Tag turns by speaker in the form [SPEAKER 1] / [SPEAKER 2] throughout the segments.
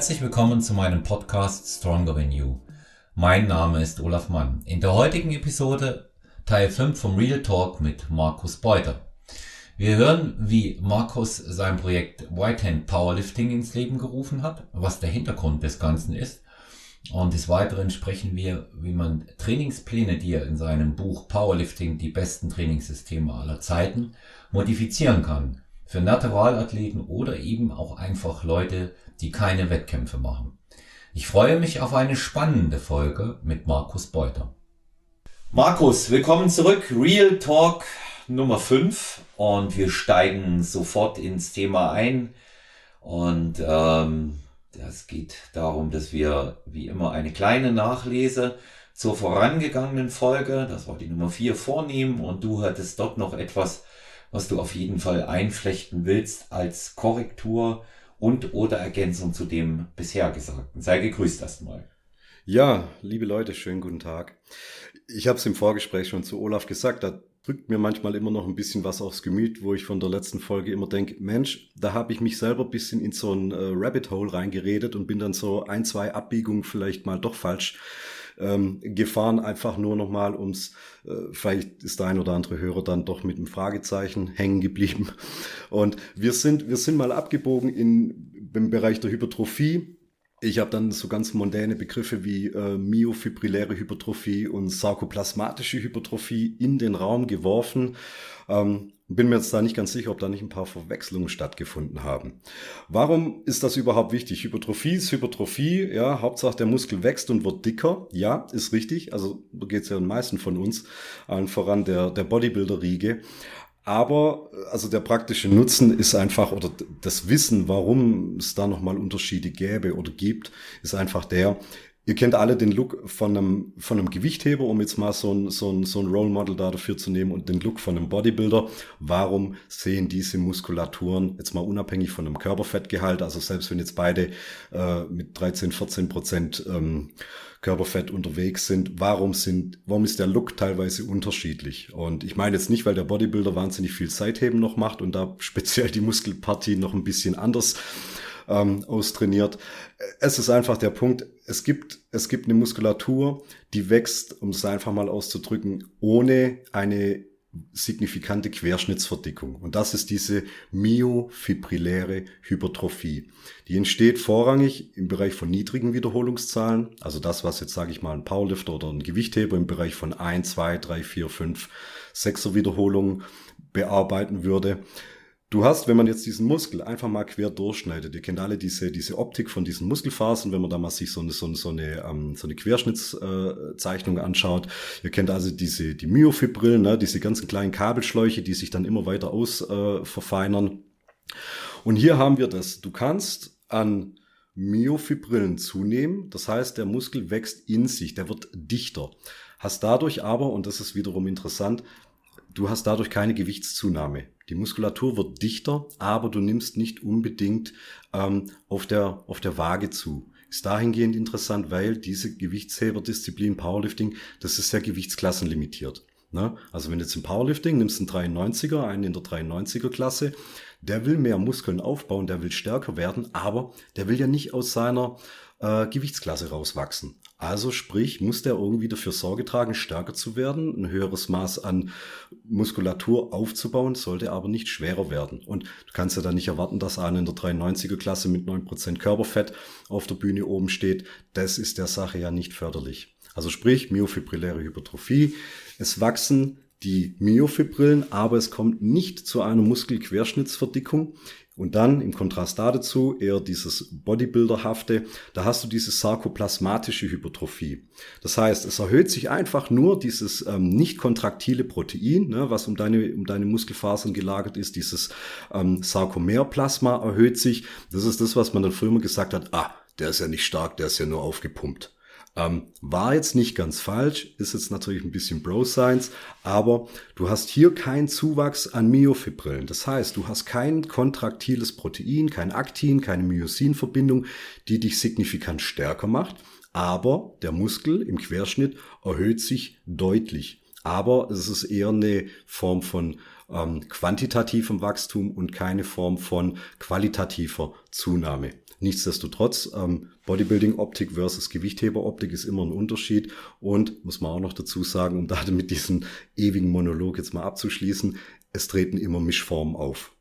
[SPEAKER 1] Herzlich willkommen zu meinem Podcast Stronger Than You. Mein Name ist Olaf Mann. In der heutigen Episode Teil 5 vom Real Talk mit Markus Beuter. Wir hören, wie Markus sein Projekt Whitehand Powerlifting ins Leben gerufen hat, was der Hintergrund des Ganzen ist. Und des Weiteren sprechen wir, wie man Trainingspläne, die er in seinem Buch Powerlifting, die besten Trainingssysteme aller Zeiten, modifizieren kann. Für Naturalathleten oder eben auch einfach Leute, die keine Wettkämpfe machen. Ich freue mich auf eine spannende Folge mit Markus Beuter. Markus, willkommen zurück. Real Talk Nummer 5 und wir steigen sofort ins Thema ein. Und ähm, das geht darum, dass wir wie immer eine kleine Nachlese zur vorangegangenen Folge, das war die Nummer 4, vornehmen und du hattest dort noch etwas, was du auf jeden Fall einflechten willst als Korrektur und oder Ergänzung zu dem bisher Gesagten. Sei gegrüßt erstmal.
[SPEAKER 2] Ja, liebe Leute, schönen guten Tag. Ich habe es im Vorgespräch schon zu Olaf gesagt, da drückt mir manchmal immer noch ein bisschen was aufs Gemüt, wo ich von der letzten Folge immer denke, Mensch, da habe ich mich selber ein bisschen in so ein äh, Rabbit Hole reingeredet und bin dann so ein, zwei Abbiegungen vielleicht mal doch falsch ähm, gefahren, einfach nur nochmal ums, äh, vielleicht ist der ein oder andere Hörer dann doch mit einem Fragezeichen hängen geblieben. Und wir sind, wir sind mal abgebogen in, im Bereich der Hypertrophie ich habe dann so ganz mondäne Begriffe wie äh, myofibrilläre Hypertrophie und sarkoplasmatische Hypertrophie in den Raum geworfen. Ähm, bin mir jetzt da nicht ganz sicher, ob da nicht ein paar Verwechslungen stattgefunden haben. Warum ist das überhaupt wichtig? Hypertrophie ist Hypertrophie, ja, Hauptsache der Muskel wächst und wird dicker. Ja, ist richtig. Also geht es ja den meisten von uns, allen voran der, der Bodybuilder-Riege. Aber also der praktische Nutzen ist einfach, oder das Wissen, warum es da nochmal Unterschiede gäbe oder gibt, ist einfach der, Ihr kennt alle den Look von einem, von einem Gewichtheber, um jetzt mal so ein, so, ein, so ein Role Model da dafür zu nehmen und den Look von einem Bodybuilder. Warum sehen diese Muskulaturen jetzt mal unabhängig von einem Körperfettgehalt, also selbst wenn jetzt beide äh, mit 13, 14 Prozent ähm, Körperfett unterwegs sind, warum sind, warum ist der Look teilweise unterschiedlich? Und ich meine jetzt nicht, weil der Bodybuilder wahnsinnig viel Seitheben noch macht und da speziell die Muskelpartie noch ein bisschen anders ähm, austrainiert. Es ist einfach der Punkt, es gibt, es gibt eine Muskulatur, die wächst, um es einfach mal auszudrücken, ohne eine signifikante Querschnittsverdickung. Und das ist diese myofibrilläre Hypertrophie. Die entsteht vorrangig im Bereich von niedrigen Wiederholungszahlen, also das, was jetzt sage ich mal ein Powerlifter oder ein Gewichtheber im Bereich von 1, 2, 3, 4, 5, 6er Wiederholungen bearbeiten würde. Du hast, wenn man jetzt diesen Muskel einfach mal quer durchschneidet, ihr kennt alle diese, diese Optik von diesen Muskelfasern, wenn man da mal sich so eine, so eine, so eine, ähm, so eine Querschnittszeichnung äh, anschaut. Ihr kennt also diese, die Myofibrillen, ne, diese ganzen kleinen Kabelschläuche, die sich dann immer weiter aus äh, verfeinern. Und hier haben wir das. Du kannst an Myofibrillen zunehmen. Das heißt, der Muskel wächst in sich, der wird dichter. Hast dadurch aber, und das ist wiederum interessant, du hast dadurch keine Gewichtszunahme. Die Muskulatur wird dichter, aber du nimmst nicht unbedingt ähm, auf, der, auf der Waage zu. Ist dahingehend interessant, weil diese Gewichtshaberdisziplin Powerlifting, das ist ja gewichtsklassenlimitiert. Ne? Also wenn du jetzt im Powerlifting nimmst einen 93er, einen in der 93er Klasse, der will mehr Muskeln aufbauen, der will stärker werden, aber der will ja nicht aus seiner äh, Gewichtsklasse rauswachsen. Also sprich, muss der irgendwie dafür Sorge tragen, stärker zu werden, ein höheres Maß an Muskulatur aufzubauen, sollte aber nicht schwerer werden. Und du kannst ja dann nicht erwarten, dass einer in der 93er Klasse mit 9% Körperfett auf der Bühne oben steht. Das ist der Sache ja nicht förderlich. Also sprich, myofibrilläre Hypertrophie. Es wachsen die Myofibrillen, aber es kommt nicht zu einer Muskelquerschnittsverdickung. Und dann im Kontrast dazu eher dieses Bodybuilderhafte, da hast du diese sarkoplasmatische Hypertrophie. Das heißt, es erhöht sich einfach nur dieses ähm, nicht kontraktile Protein, ne, was um deine, um deine Muskelfasern gelagert ist, dieses ähm, Sarkomerplasma erhöht sich. Das ist das, was man dann früher immer gesagt hat, ah, der ist ja nicht stark, der ist ja nur aufgepumpt. Ähm, war jetzt nicht ganz falsch, ist jetzt natürlich ein bisschen Bro-Science, aber du hast hier keinen Zuwachs an Myofibrillen. Das heißt, du hast kein kontraktiles Protein, kein Aktin, keine Myosin-Verbindung, die dich signifikant stärker macht. Aber der Muskel im Querschnitt erhöht sich deutlich. Aber es ist eher eine Form von ähm, quantitativem Wachstum und keine Form von qualitativer Zunahme. Nichtsdestotrotz, ähm, Bodybuilding-Optik versus Gewichtheber-Optik ist immer ein Unterschied und muss man auch noch dazu sagen, um da mit diesem ewigen Monolog jetzt mal abzuschließen, es treten immer Mischformen auf.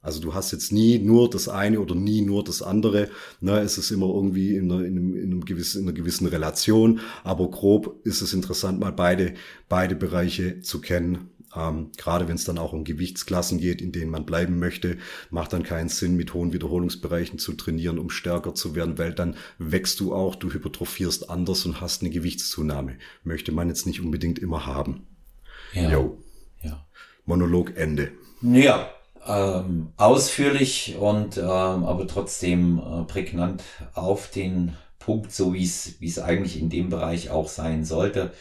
[SPEAKER 2] Also du hast jetzt nie nur das eine oder nie nur das andere. Ne, es ist immer irgendwie in einer, in, einem gewissen, in einer gewissen Relation. Aber grob ist es interessant, mal beide, beide Bereiche zu kennen. Ähm, gerade wenn es dann auch um Gewichtsklassen geht, in denen man bleiben möchte, macht dann keinen Sinn, mit hohen Wiederholungsbereichen zu trainieren, um stärker zu werden, weil dann wächst du auch, du hypertrophierst anders und hast eine Gewichtszunahme. Möchte man jetzt nicht unbedingt immer haben.
[SPEAKER 1] Ja. Jo. ja.
[SPEAKER 2] Monolog Ende.
[SPEAKER 1] Ja, ähm, ausführlich und ähm, aber trotzdem äh, prägnant auf den Punkt, so wie es wie es eigentlich in dem Bereich auch sein sollte.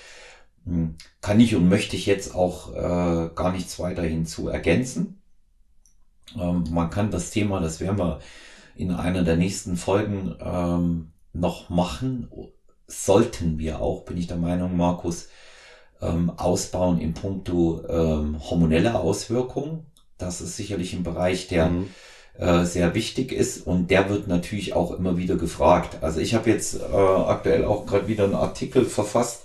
[SPEAKER 1] Hm, kann ich und möchte ich jetzt auch äh, gar nichts weiter hinzu ergänzen. Ähm, man kann das Thema, das werden wir in einer der nächsten Folgen ähm, noch machen. Sollten wir auch, bin ich der Meinung, Markus, ähm, ausbauen in puncto ähm, hormonelle Auswirkungen. Das ist sicherlich ein Bereich, der mhm. äh, sehr wichtig ist und der wird natürlich auch immer wieder gefragt. Also ich habe jetzt äh, aktuell auch gerade wieder einen Artikel verfasst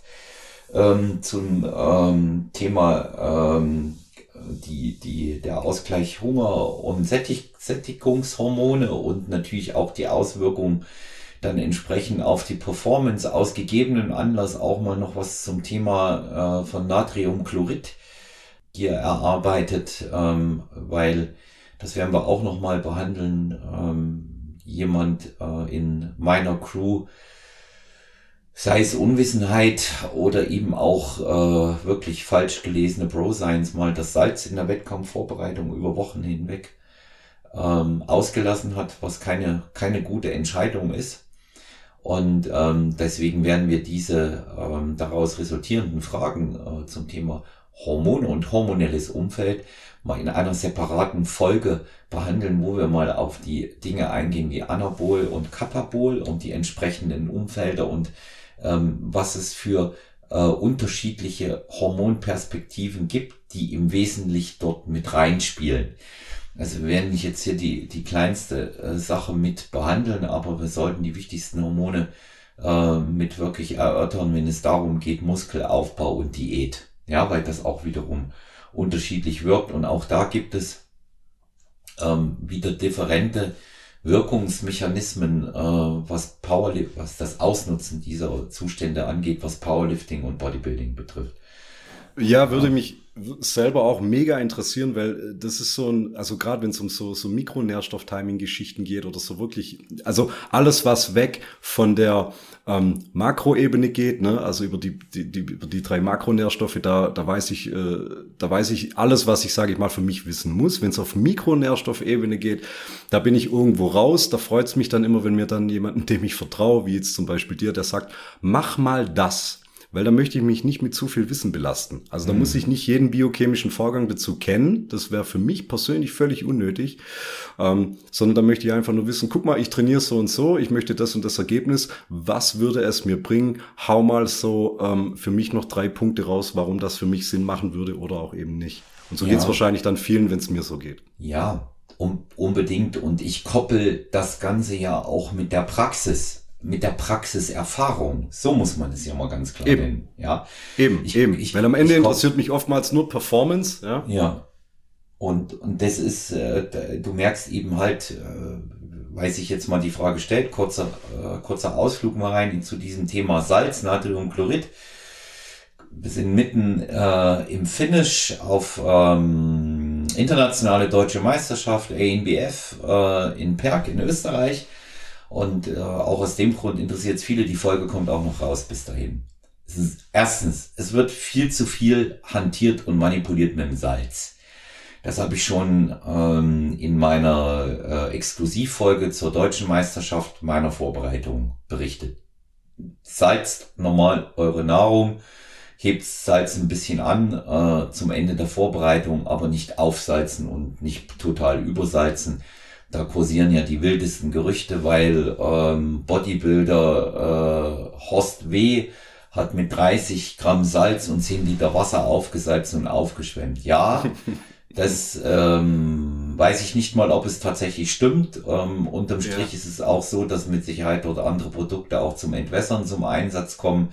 [SPEAKER 1] ähm, zum ähm, Thema ähm, die, die, der Ausgleich Hunger und Sättig Sättigungshormone und natürlich auch die Auswirkungen dann entsprechend auf die Performance aus gegebenen Anlass auch mal noch was zum Thema äh, von Natriumchlorid hier erarbeitet, ähm, weil das werden wir auch noch mal behandeln. Ähm, jemand äh, in meiner Crew, sei es Unwissenheit oder eben auch äh, wirklich falsch gelesene Bro-Science, mal das Salz in der Wettkampfvorbereitung über Wochen hinweg ähm, ausgelassen hat, was keine, keine gute Entscheidung ist. Und ähm, deswegen werden wir diese ähm, daraus resultierenden Fragen äh, zum Thema Hormone und hormonelles Umfeld mal in einer separaten Folge behandeln, wo wir mal auf die Dinge eingehen wie Anabol und Katabol und die entsprechenden Umfelder und ähm, was es für äh, unterschiedliche Hormonperspektiven gibt, die im Wesentlichen dort mit reinspielen. Also wir werden nicht jetzt hier die, die kleinste äh, Sache mit behandeln, aber wir sollten die wichtigsten Hormone äh, mit wirklich erörtern, wenn es darum geht, Muskelaufbau und Diät. Ja, weil das auch wiederum unterschiedlich wirkt. Und auch da gibt es ähm, wieder differente Wirkungsmechanismen, äh, was Powerlift, was das Ausnutzen dieser Zustände angeht, was Powerlifting und Bodybuilding betrifft.
[SPEAKER 2] Ja, würde mich selber auch mega interessieren, weil äh, das ist so ein, also gerade wenn es um so, so Mikronährstoff-Timing-Geschichten geht oder so wirklich, also alles, was weg von der ähm, Makroebene geht, ne, also über die, die, die, über die drei Makronährstoffe, da, da weiß ich, äh, da weiß ich alles, was ich, sage ich mal, für mich wissen muss. Wenn es auf Mikronährstoffebene geht, da bin ich irgendwo raus. Da freut es mich dann immer, wenn mir dann jemanden, dem ich vertraue, wie jetzt zum Beispiel dir, der sagt, mach mal das weil da möchte ich mich nicht mit zu viel Wissen belasten. Also da mhm. muss ich nicht jeden biochemischen Vorgang dazu kennen. Das wäre für mich persönlich völlig unnötig, ähm, sondern da möchte ich einfach nur wissen, guck mal, ich trainiere so und so, ich möchte das und das Ergebnis. Was würde es mir bringen? Hau mal so ähm, für mich noch drei Punkte raus, warum das für mich Sinn machen würde oder auch eben nicht. Und so ja. geht es wahrscheinlich dann vielen, wenn es mir so geht.
[SPEAKER 1] Ja, um, unbedingt. Und ich koppel das Ganze ja auch mit der Praxis mit der Praxiserfahrung. So muss man es ja mal ganz klar
[SPEAKER 2] eben.
[SPEAKER 1] nennen. Ja.
[SPEAKER 2] Eben, ich, eben. Ich, Weil am Ende interessiert mich oftmals nur Performance. Ja.
[SPEAKER 1] ja. Und, und das ist, äh, du merkst eben halt, äh, weiß ich jetzt mal die Frage stellt, kurzer, äh, kurzer Ausflug mal rein zu diesem Thema Salz, Natriumchlorid. Wir sind mitten äh, im Finish auf ähm, internationale deutsche Meisterschaft ANBF äh, in Perg in Österreich. Und äh, auch aus dem Grund interessiert es viele. Die Folge kommt auch noch raus bis dahin. Es ist, erstens, es wird viel zu viel hantiert und manipuliert mit dem Salz. Das habe ich schon ähm, in meiner äh, Exklusivfolge zur deutschen Meisterschaft meiner Vorbereitung berichtet. Salzt normal eure Nahrung, hebt Salz ein bisschen an äh, zum Ende der Vorbereitung, aber nicht aufsalzen und nicht total übersalzen. Da kursieren ja die wildesten Gerüchte, weil ähm, Bodybuilder äh, Horst W. hat mit 30 Gramm Salz und 10 Liter Wasser aufgesalzen und aufgeschwemmt. Ja, Das ähm, weiß ich nicht mal, ob es tatsächlich stimmt. Ähm, unterm Strich ja. ist es auch so, dass mit Sicherheit dort andere Produkte auch zum Entwässern zum Einsatz kommen.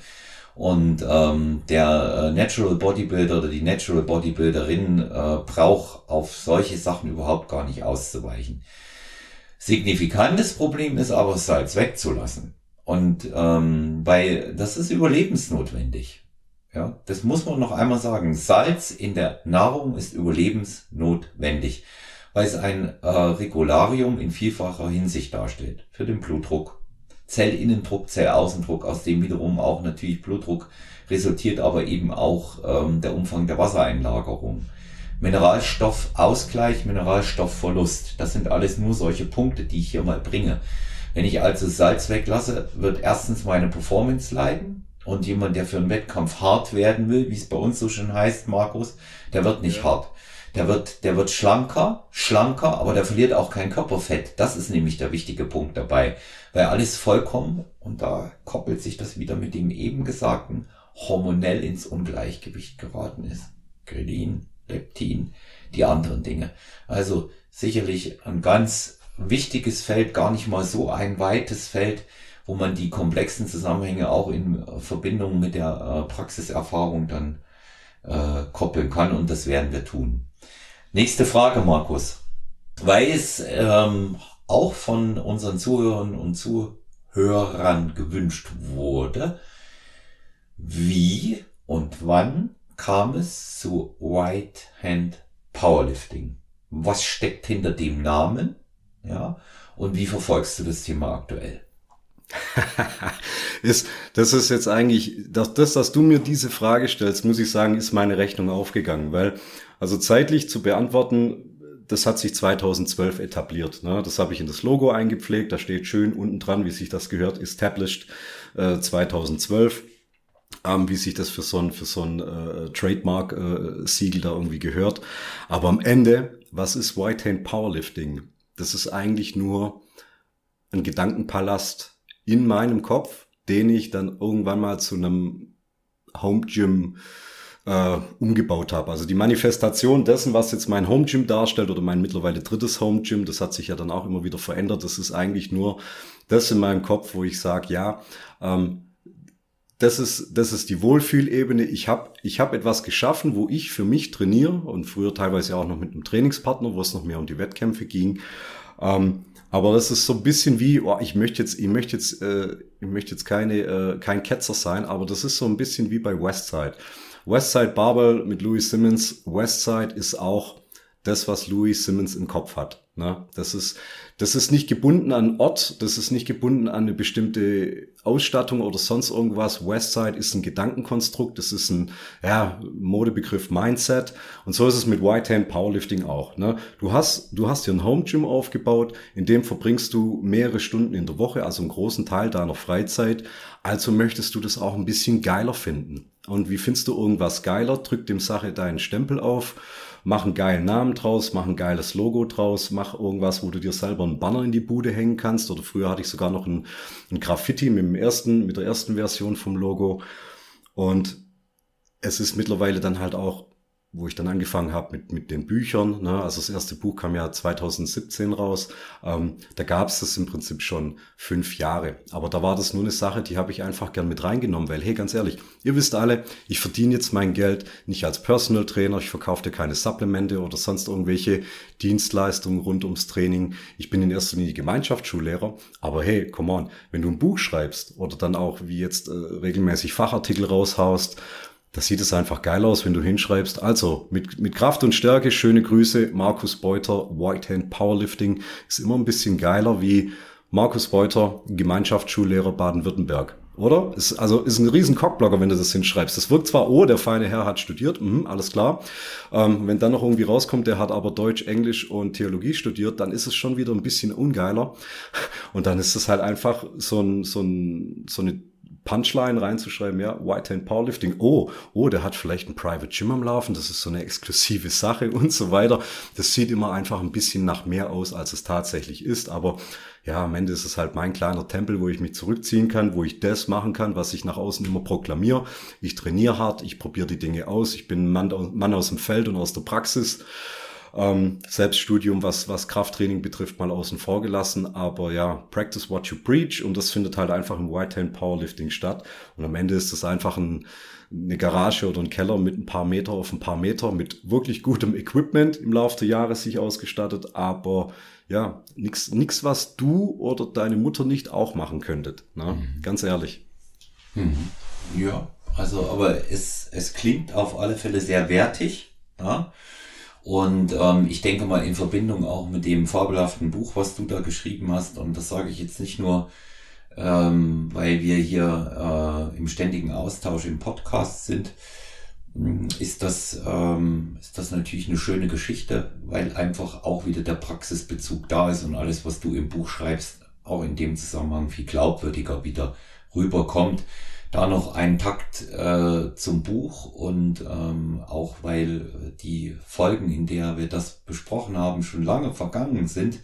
[SPEAKER 1] Und ähm, der äh, Natural Bodybuilder oder die Natural Bodybuilderin äh, braucht auf solche Sachen überhaupt gar nicht auszuweichen. Signifikantes Problem ist aber, Salz wegzulassen. Und ähm, weil das ist überlebensnotwendig. Ja, das muss man noch einmal sagen. Salz in der Nahrung ist überlebensnotwendig, weil es ein äh, Regularium in vielfacher Hinsicht darstellt. Für den Blutdruck, Zellinnendruck, Zellaußendruck, aus dem wiederum auch natürlich Blutdruck resultiert, aber eben auch ähm, der Umfang der Wassereinlagerung. Mineralstoffausgleich, Mineralstoffverlust. Das sind alles nur solche Punkte, die ich hier mal bringe. Wenn ich also Salz weglasse, wird erstens meine Performance leiden. Und jemand, der für einen Wettkampf hart werden will, wie es bei uns so schön heißt, Markus, der wird nicht ja. hart. Der wird, der wird schlanker, schlanker, aber der verliert auch kein Körperfett. Das ist nämlich der wichtige Punkt dabei. Weil alles vollkommen, und da koppelt sich das wieder mit dem eben Gesagten, hormonell ins Ungleichgewicht geraten ist. Grelin, Leptin, die anderen Dinge. Also sicherlich ein ganz wichtiges Feld, gar nicht mal so ein weites Feld, wo man die komplexen Zusammenhänge auch in Verbindung mit der äh, Praxiserfahrung dann äh, koppeln kann und das werden wir tun. Nächste Frage, Markus. Weil es ähm, auch von unseren Zuhörern und Zuhörern gewünscht wurde, wie und wann kam es zu White Hand Powerlifting? Was steckt hinter dem Namen? Ja. Und wie verfolgst du das Thema aktuell?
[SPEAKER 2] ist, das ist jetzt eigentlich, das, das, dass du mir diese Frage stellst, muss ich sagen, ist meine Rechnung aufgegangen, weil, also zeitlich zu beantworten, das hat sich 2012 etabliert. Ne? Das habe ich in das Logo eingepflegt, da steht schön unten dran, wie sich das gehört, established äh, 2012 ähm, wie sich das für so ein, für so ein äh, Trademark-Siegel äh, da irgendwie gehört. Aber am Ende, was ist White Hand Powerlifting? Das ist eigentlich nur ein Gedankenpalast in meinem Kopf, den ich dann irgendwann mal zu einem Home Gym äh, umgebaut habe. Also die Manifestation dessen, was jetzt mein Home Gym darstellt oder mein mittlerweile drittes Home Gym, das hat sich ja dann auch immer wieder verändert. Das ist eigentlich nur das in meinem Kopf, wo ich sage, ja, ähm, das ist, das ist die Wohlfühlebene. Ich habe ich hab etwas geschaffen, wo ich für mich trainiere und früher teilweise auch noch mit einem Trainingspartner, wo es noch mehr um die Wettkämpfe ging. Ähm, aber das ist so ein bisschen wie, oh, ich möchte jetzt, ich möchte jetzt, äh, ich möchte jetzt keine, äh, kein Ketzer sein, aber das ist so ein bisschen wie bei Westside. Westside Barbell mit Louis Simmons. Westside ist auch das, was Louis Simmons im Kopf hat. Ne? Das ist, das ist nicht gebunden an Ort, das ist nicht gebunden an eine bestimmte Ausstattung oder sonst irgendwas. Westside ist ein Gedankenkonstrukt, das ist ein ja, Modebegriff Mindset. Und so ist es mit White Hand Powerlifting auch. Ne? Du hast, du hast dir ein Home Gym aufgebaut, in dem verbringst du mehrere Stunden in der Woche, also einen großen Teil deiner Freizeit. Also möchtest du das auch ein bisschen geiler finden. Und wie findest du irgendwas geiler? Drück dem Sache deinen Stempel auf mach einen geilen Namen draus, mach ein geiles Logo draus, mach irgendwas, wo du dir selber einen Banner in die Bude hängen kannst. Oder früher hatte ich sogar noch ein, ein Graffiti mit dem ersten, mit der ersten Version vom Logo. Und es ist mittlerweile dann halt auch wo ich dann angefangen habe mit, mit den Büchern. Ne? Also das erste Buch kam ja 2017 raus. Ähm, da gab es das im Prinzip schon fünf Jahre. Aber da war das nur eine Sache, die habe ich einfach gern mit reingenommen, weil, hey, ganz ehrlich, ihr wisst alle, ich verdiene jetzt mein Geld nicht als Personal Trainer, ich verkaufe keine Supplemente oder sonst irgendwelche Dienstleistungen rund ums Training. Ich bin in erster Linie Gemeinschaftsschullehrer. Aber hey, come on, wenn du ein Buch schreibst oder dann auch wie jetzt äh, regelmäßig Fachartikel raushaust, da sieht es einfach geil aus, wenn du hinschreibst. Also mit, mit Kraft und Stärke, schöne Grüße, Markus Beuter, White Hand Powerlifting ist immer ein bisschen geiler wie Markus Beuter, Gemeinschaftsschullehrer Baden-Württemberg. Oder? Ist, also ist ein riesen Cockblocker, wenn du das hinschreibst. Das wirkt zwar, oh, der feine Herr hat studiert, mh, alles klar. Ähm, wenn dann noch irgendwie rauskommt, der hat aber Deutsch, Englisch und Theologie studiert, dann ist es schon wieder ein bisschen ungeiler. Und dann ist es halt einfach so, ein, so, ein, so eine Punchline reinzuschreiben, ja, White Hand Powerlifting, oh, oh, der hat vielleicht ein Private Gym am Laufen, das ist so eine exklusive Sache und so weiter. Das sieht immer einfach ein bisschen nach mehr aus, als es tatsächlich ist, aber ja, am Ende ist es halt mein kleiner Tempel, wo ich mich zurückziehen kann, wo ich das machen kann, was ich nach außen immer proklamiere. Ich trainiere hart, ich probiere die Dinge aus, ich bin ein Mann, Mann aus dem Feld und aus der Praxis. Ähm, Selbststudium, was, was Krafttraining betrifft, mal außen vor gelassen. Aber ja, practice what you preach und das findet halt einfach im White Hand Powerlifting statt. Und am Ende ist es einfach ein, eine Garage oder ein Keller mit ein paar Meter auf ein paar Meter mit wirklich gutem Equipment im Laufe der Jahre sich ausgestattet, aber ja, nichts, nix, was du oder deine Mutter nicht auch machen könntet. Ne? Mhm. Ganz ehrlich.
[SPEAKER 1] Mhm. Ja, also, aber es, es klingt auf alle Fälle sehr wertig. Ja? Und ähm, ich denke mal in Verbindung auch mit dem fabelhaften Buch, was du da geschrieben hast, und das sage ich jetzt nicht nur, ähm, weil wir hier äh, im ständigen Austausch im Podcast sind, hm, ist das, ähm, ist das natürlich eine schöne Geschichte, weil einfach auch wieder der Praxisbezug da ist und alles, was du im Buch schreibst, auch in dem Zusammenhang viel glaubwürdiger wieder rüberkommt da noch einen Takt äh, zum Buch und ähm, auch weil die Folgen, in der wir das besprochen haben, schon lange vergangen sind,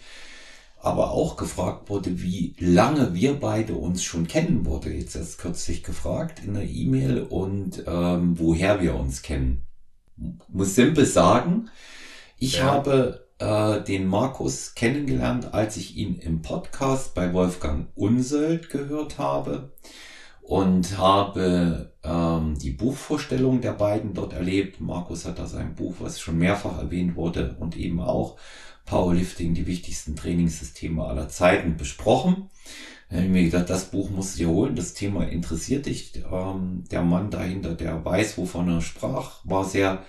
[SPEAKER 1] aber auch gefragt wurde, wie lange wir beide uns schon kennen, wurde jetzt erst kürzlich gefragt in der E-Mail und ähm, woher wir uns kennen. Muss simpel sagen, ich ja. habe äh, den Markus kennengelernt, als ich ihn im Podcast bei Wolfgang Unseld gehört habe und habe ähm, die Buchvorstellung der beiden dort erlebt. Markus hat da sein Buch, was schon mehrfach erwähnt wurde, und eben auch Powerlifting, die wichtigsten Trainingssysteme aller Zeiten besprochen. Da habe ich mir gedacht, das Buch musst du dir holen, das Thema interessiert dich. Ähm, der Mann dahinter, der weiß, wovon er sprach, war sehr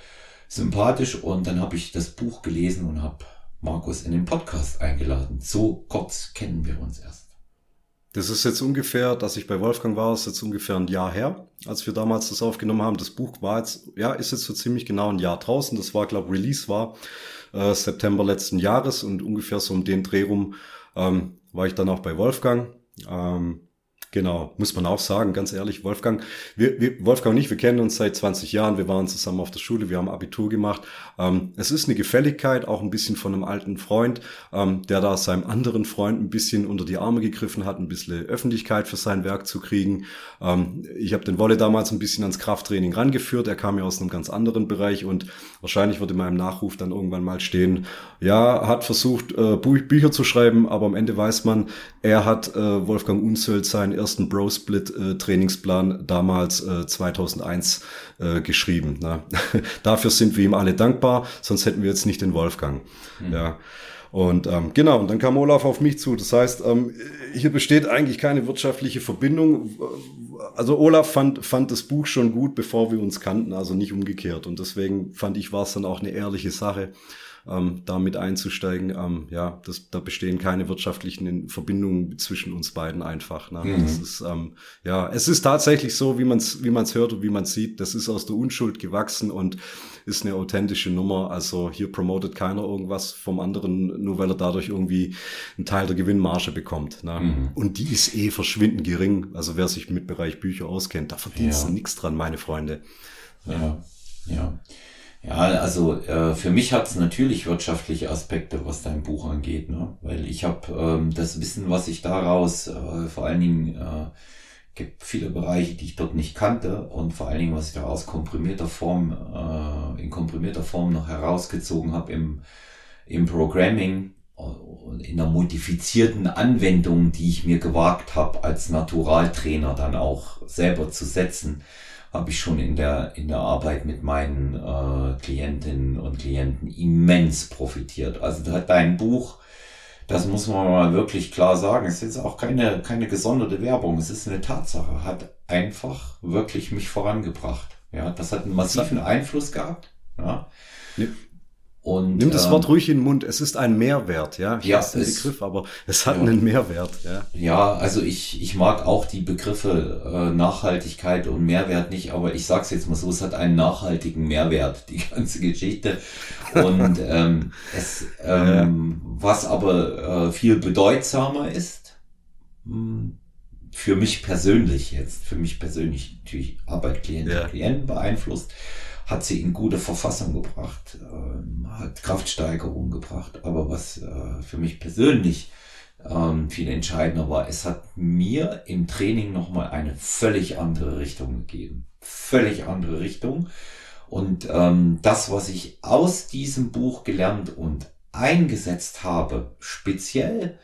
[SPEAKER 1] sympathisch und dann habe ich das Buch gelesen und habe Markus in den Podcast eingeladen. So kurz kennen wir uns erst.
[SPEAKER 2] Das ist jetzt ungefähr, dass ich bei Wolfgang war, ist jetzt ungefähr ein Jahr her, als wir damals das aufgenommen haben. Das Buch war jetzt, ja, ist jetzt so ziemlich genau ein Jahr draußen. Das war, glaube Release war äh, September letzten Jahres und ungefähr so um den Dreh rum ähm, war ich dann auch bei Wolfgang. Ähm, Genau, muss man auch sagen, ganz ehrlich, Wolfgang, wir, wir, Wolfgang und ich, wir kennen uns seit 20 Jahren, wir waren zusammen auf der Schule, wir haben Abitur gemacht. Ähm, es ist eine Gefälligkeit, auch ein bisschen von einem alten Freund, ähm, der da seinem anderen Freund ein bisschen unter die Arme gegriffen hat, ein bisschen Öffentlichkeit für sein Werk zu kriegen. Ähm, ich habe den Wolle damals ein bisschen ans Krafttraining rangeführt, er kam ja aus einem ganz anderen Bereich und wahrscheinlich wird in meinem Nachruf dann irgendwann mal stehen, ja, hat versucht, äh, Bü Bücher zu schreiben, aber am Ende weiß man, er hat äh, Wolfgang Unzöld sein ersten Bro-Split-Trainingsplan damals äh, 2001 äh, geschrieben. Ne? Dafür sind wir ihm alle dankbar, sonst hätten wir jetzt nicht den Wolfgang. Mhm. Ja. Und ähm, genau, und dann kam Olaf auf mich zu. Das heißt, ähm, hier besteht eigentlich keine wirtschaftliche Verbindung. Also Olaf fand, fand das Buch schon gut, bevor wir uns kannten, also nicht umgekehrt. Und deswegen fand ich, war es dann auch eine ehrliche Sache ähm, damit einzusteigen. Ähm, ja, das, da bestehen keine wirtschaftlichen Verbindungen zwischen uns beiden einfach. Ne? Mhm. Das ist, ähm, ja, es ist tatsächlich so, wie man es wie man's hört und wie man sieht. Das ist aus der Unschuld gewachsen und ist eine authentische Nummer. Also hier promotet keiner irgendwas vom anderen, nur weil er dadurch irgendwie einen Teil der Gewinnmarge bekommt. Ne? Mhm. Und die ist eh verschwindend gering. Also wer sich mit Bereich Bücher auskennt, da verdient ja. nichts dran, meine Freunde.
[SPEAKER 1] Ja, ja. Ja, also äh, für mich hat es natürlich wirtschaftliche Aspekte, was dein Buch angeht, ne? weil ich habe ähm, das Wissen, was ich daraus, äh, vor allen Dingen äh, gibt viele Bereiche, die ich dort nicht kannte und vor allen Dingen, was ich daraus komprimierter Form, äh, in komprimierter Form noch herausgezogen habe im, im Programming und in der modifizierten Anwendung, die ich mir gewagt habe, als Naturaltrainer dann auch selber zu setzen habe ich schon in der, in der Arbeit mit meinen äh, Klientinnen und Klienten immens profitiert. Also da hat dein Buch, das muss man mal wirklich klar sagen, es ist jetzt auch keine, keine gesonderte Werbung, es ist eine Tatsache, hat einfach wirklich mich vorangebracht. Ja, das hat einen massiven Einfluss gehabt. Ja.
[SPEAKER 2] Und, Nimm das ähm, Wort ruhig in den Mund. Es ist ein Mehrwert, ja. Ich
[SPEAKER 1] ja,
[SPEAKER 2] weiß den Begriff, aber es hat ja. einen Mehrwert, ja.
[SPEAKER 1] Ja, also ich, ich mag auch die Begriffe äh, Nachhaltigkeit und Mehrwert nicht, aber ich sag's jetzt mal so, es hat einen nachhaltigen Mehrwert, die ganze Geschichte. Und ähm, es, ähm, ja. was aber äh, viel bedeutsamer ist, mh, hm, für mich persönlich jetzt, für mich persönlich natürlich Arbeit, Klienten, ja. Klienten beeinflusst, hat sie in gute Verfassung gebracht, ähm, hat Kraftsteigerung gebracht. Aber was äh, für mich persönlich ähm, viel entscheidender war, es hat mir im Training nochmal eine völlig andere Richtung gegeben. Völlig andere Richtung. Und ähm, das, was ich aus diesem Buch gelernt und eingesetzt habe, speziell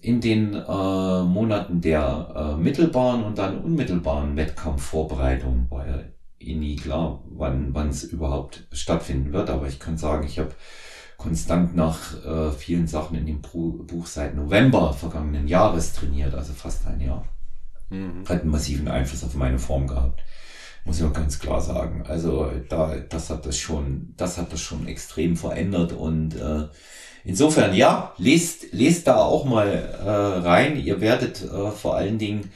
[SPEAKER 1] in den äh, Monaten der äh, mittelbaren und dann unmittelbaren Wettkampfvorbereitung, ja eh nie klar, wann wann es überhaupt stattfinden wird. Aber ich kann sagen, ich habe konstant nach äh, vielen Sachen in dem Buch seit November vergangenen Jahres trainiert, also fast ein Jahr. Mhm. Hat einen massiven Einfluss auf meine Form gehabt. Muss ich auch ganz klar sagen. Also da, das hat das schon, das hat das schon extrem verändert und äh, insofern ja, lest, lest da auch mal äh, rein. Ihr werdet äh, vor allen Dingen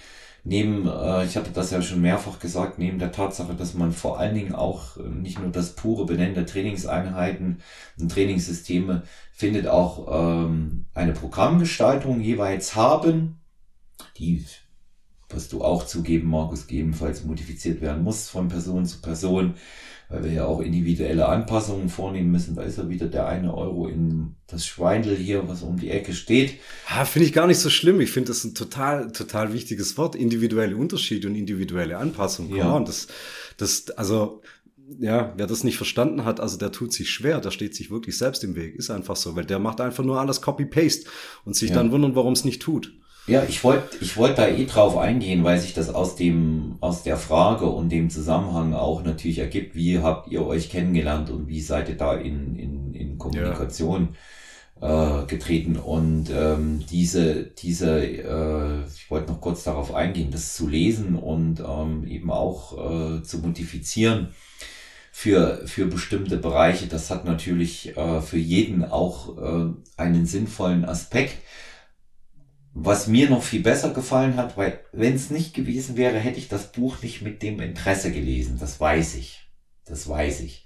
[SPEAKER 1] neben, äh, ich hatte das ja schon mehrfach gesagt, neben der Tatsache, dass man vor allen Dingen auch äh, nicht nur das pure Benennen der Trainingseinheiten und Trainingssysteme findet, auch ähm, eine Programmgestaltung jeweils haben, die, was du auch zugeben, Markus, gegebenenfalls modifiziert werden muss von Person zu Person weil wir ja auch individuelle Anpassungen vornehmen müssen. Da ist ja wieder der eine Euro in das Schweindel hier, was um die Ecke steht.
[SPEAKER 2] Ah, finde ich gar nicht so schlimm. Ich finde das ein total, total wichtiges Wort. Individuelle Unterschiede und individuelle Anpassung. Ja. Und das, das, also, ja, wer das nicht verstanden hat, also der tut sich schwer, der steht sich wirklich selbst im Weg. Ist einfach so, weil der macht einfach nur alles Copy-Paste und sich ja. dann wundern, warum es nicht tut.
[SPEAKER 1] Ja, ich wollte ich wollte da eh drauf eingehen, weil sich das aus dem aus der Frage und dem Zusammenhang auch natürlich ergibt, wie habt ihr euch kennengelernt und wie seid ihr da in in, in Kommunikation ja. äh, getreten und ähm, diese diese äh, ich wollte noch kurz darauf eingehen, das zu lesen und ähm, eben auch äh, zu modifizieren für für bestimmte Bereiche. Das hat natürlich äh, für jeden auch äh, einen sinnvollen Aspekt was mir noch viel besser gefallen hat, weil wenn es nicht gewesen wäre, hätte ich das Buch nicht mit dem Interesse gelesen. Das weiß ich. Das weiß ich.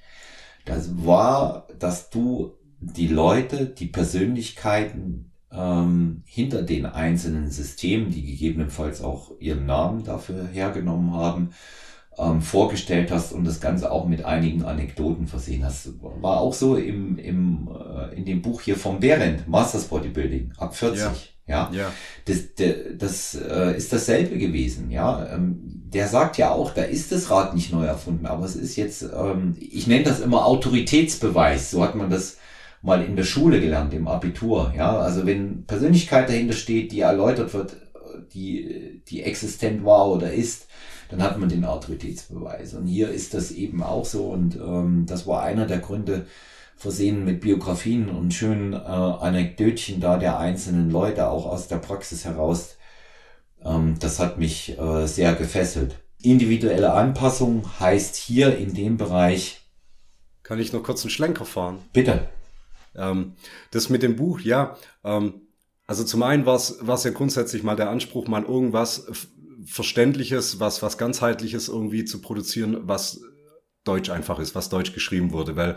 [SPEAKER 1] Das war, dass du die Leute, die Persönlichkeiten ähm, hinter den einzelnen Systemen, die gegebenenfalls auch ihren Namen dafür hergenommen haben, ähm, vorgestellt hast und das Ganze auch mit einigen Anekdoten versehen hast. War auch so im, im, äh, in dem Buch hier vom Behrendt, Masters Bodybuilding, ab 40. Ja. Ja, ja. das, das, das äh, ist dasselbe gewesen. Ja, ähm, der sagt ja auch, da ist das Rad nicht neu erfunden, aber es ist jetzt, ähm, ich nenne das immer Autoritätsbeweis. So hat man das mal in der Schule gelernt, im Abitur. Ja, also wenn Persönlichkeit dahinter steht, die erläutert wird, die, die existent war oder ist, dann hat man den Autoritätsbeweis. Und hier ist das eben auch so. Und ähm, das war einer der Gründe, versehen mit Biografien und schönen äh, Anekdötchen da der einzelnen Leute, auch aus der Praxis heraus. Ähm, das hat mich äh, sehr gefesselt. Individuelle Anpassung heißt hier in dem Bereich.
[SPEAKER 2] Kann ich noch kurz einen Schlenker fahren?
[SPEAKER 1] Bitte.
[SPEAKER 2] Ähm, das mit dem Buch, ja. Ähm, also zum einen war es ja grundsätzlich mal der Anspruch, mal irgendwas Verständliches, was, was ganzheitliches irgendwie zu produzieren, was Deutsch einfach ist, was Deutsch geschrieben wurde, weil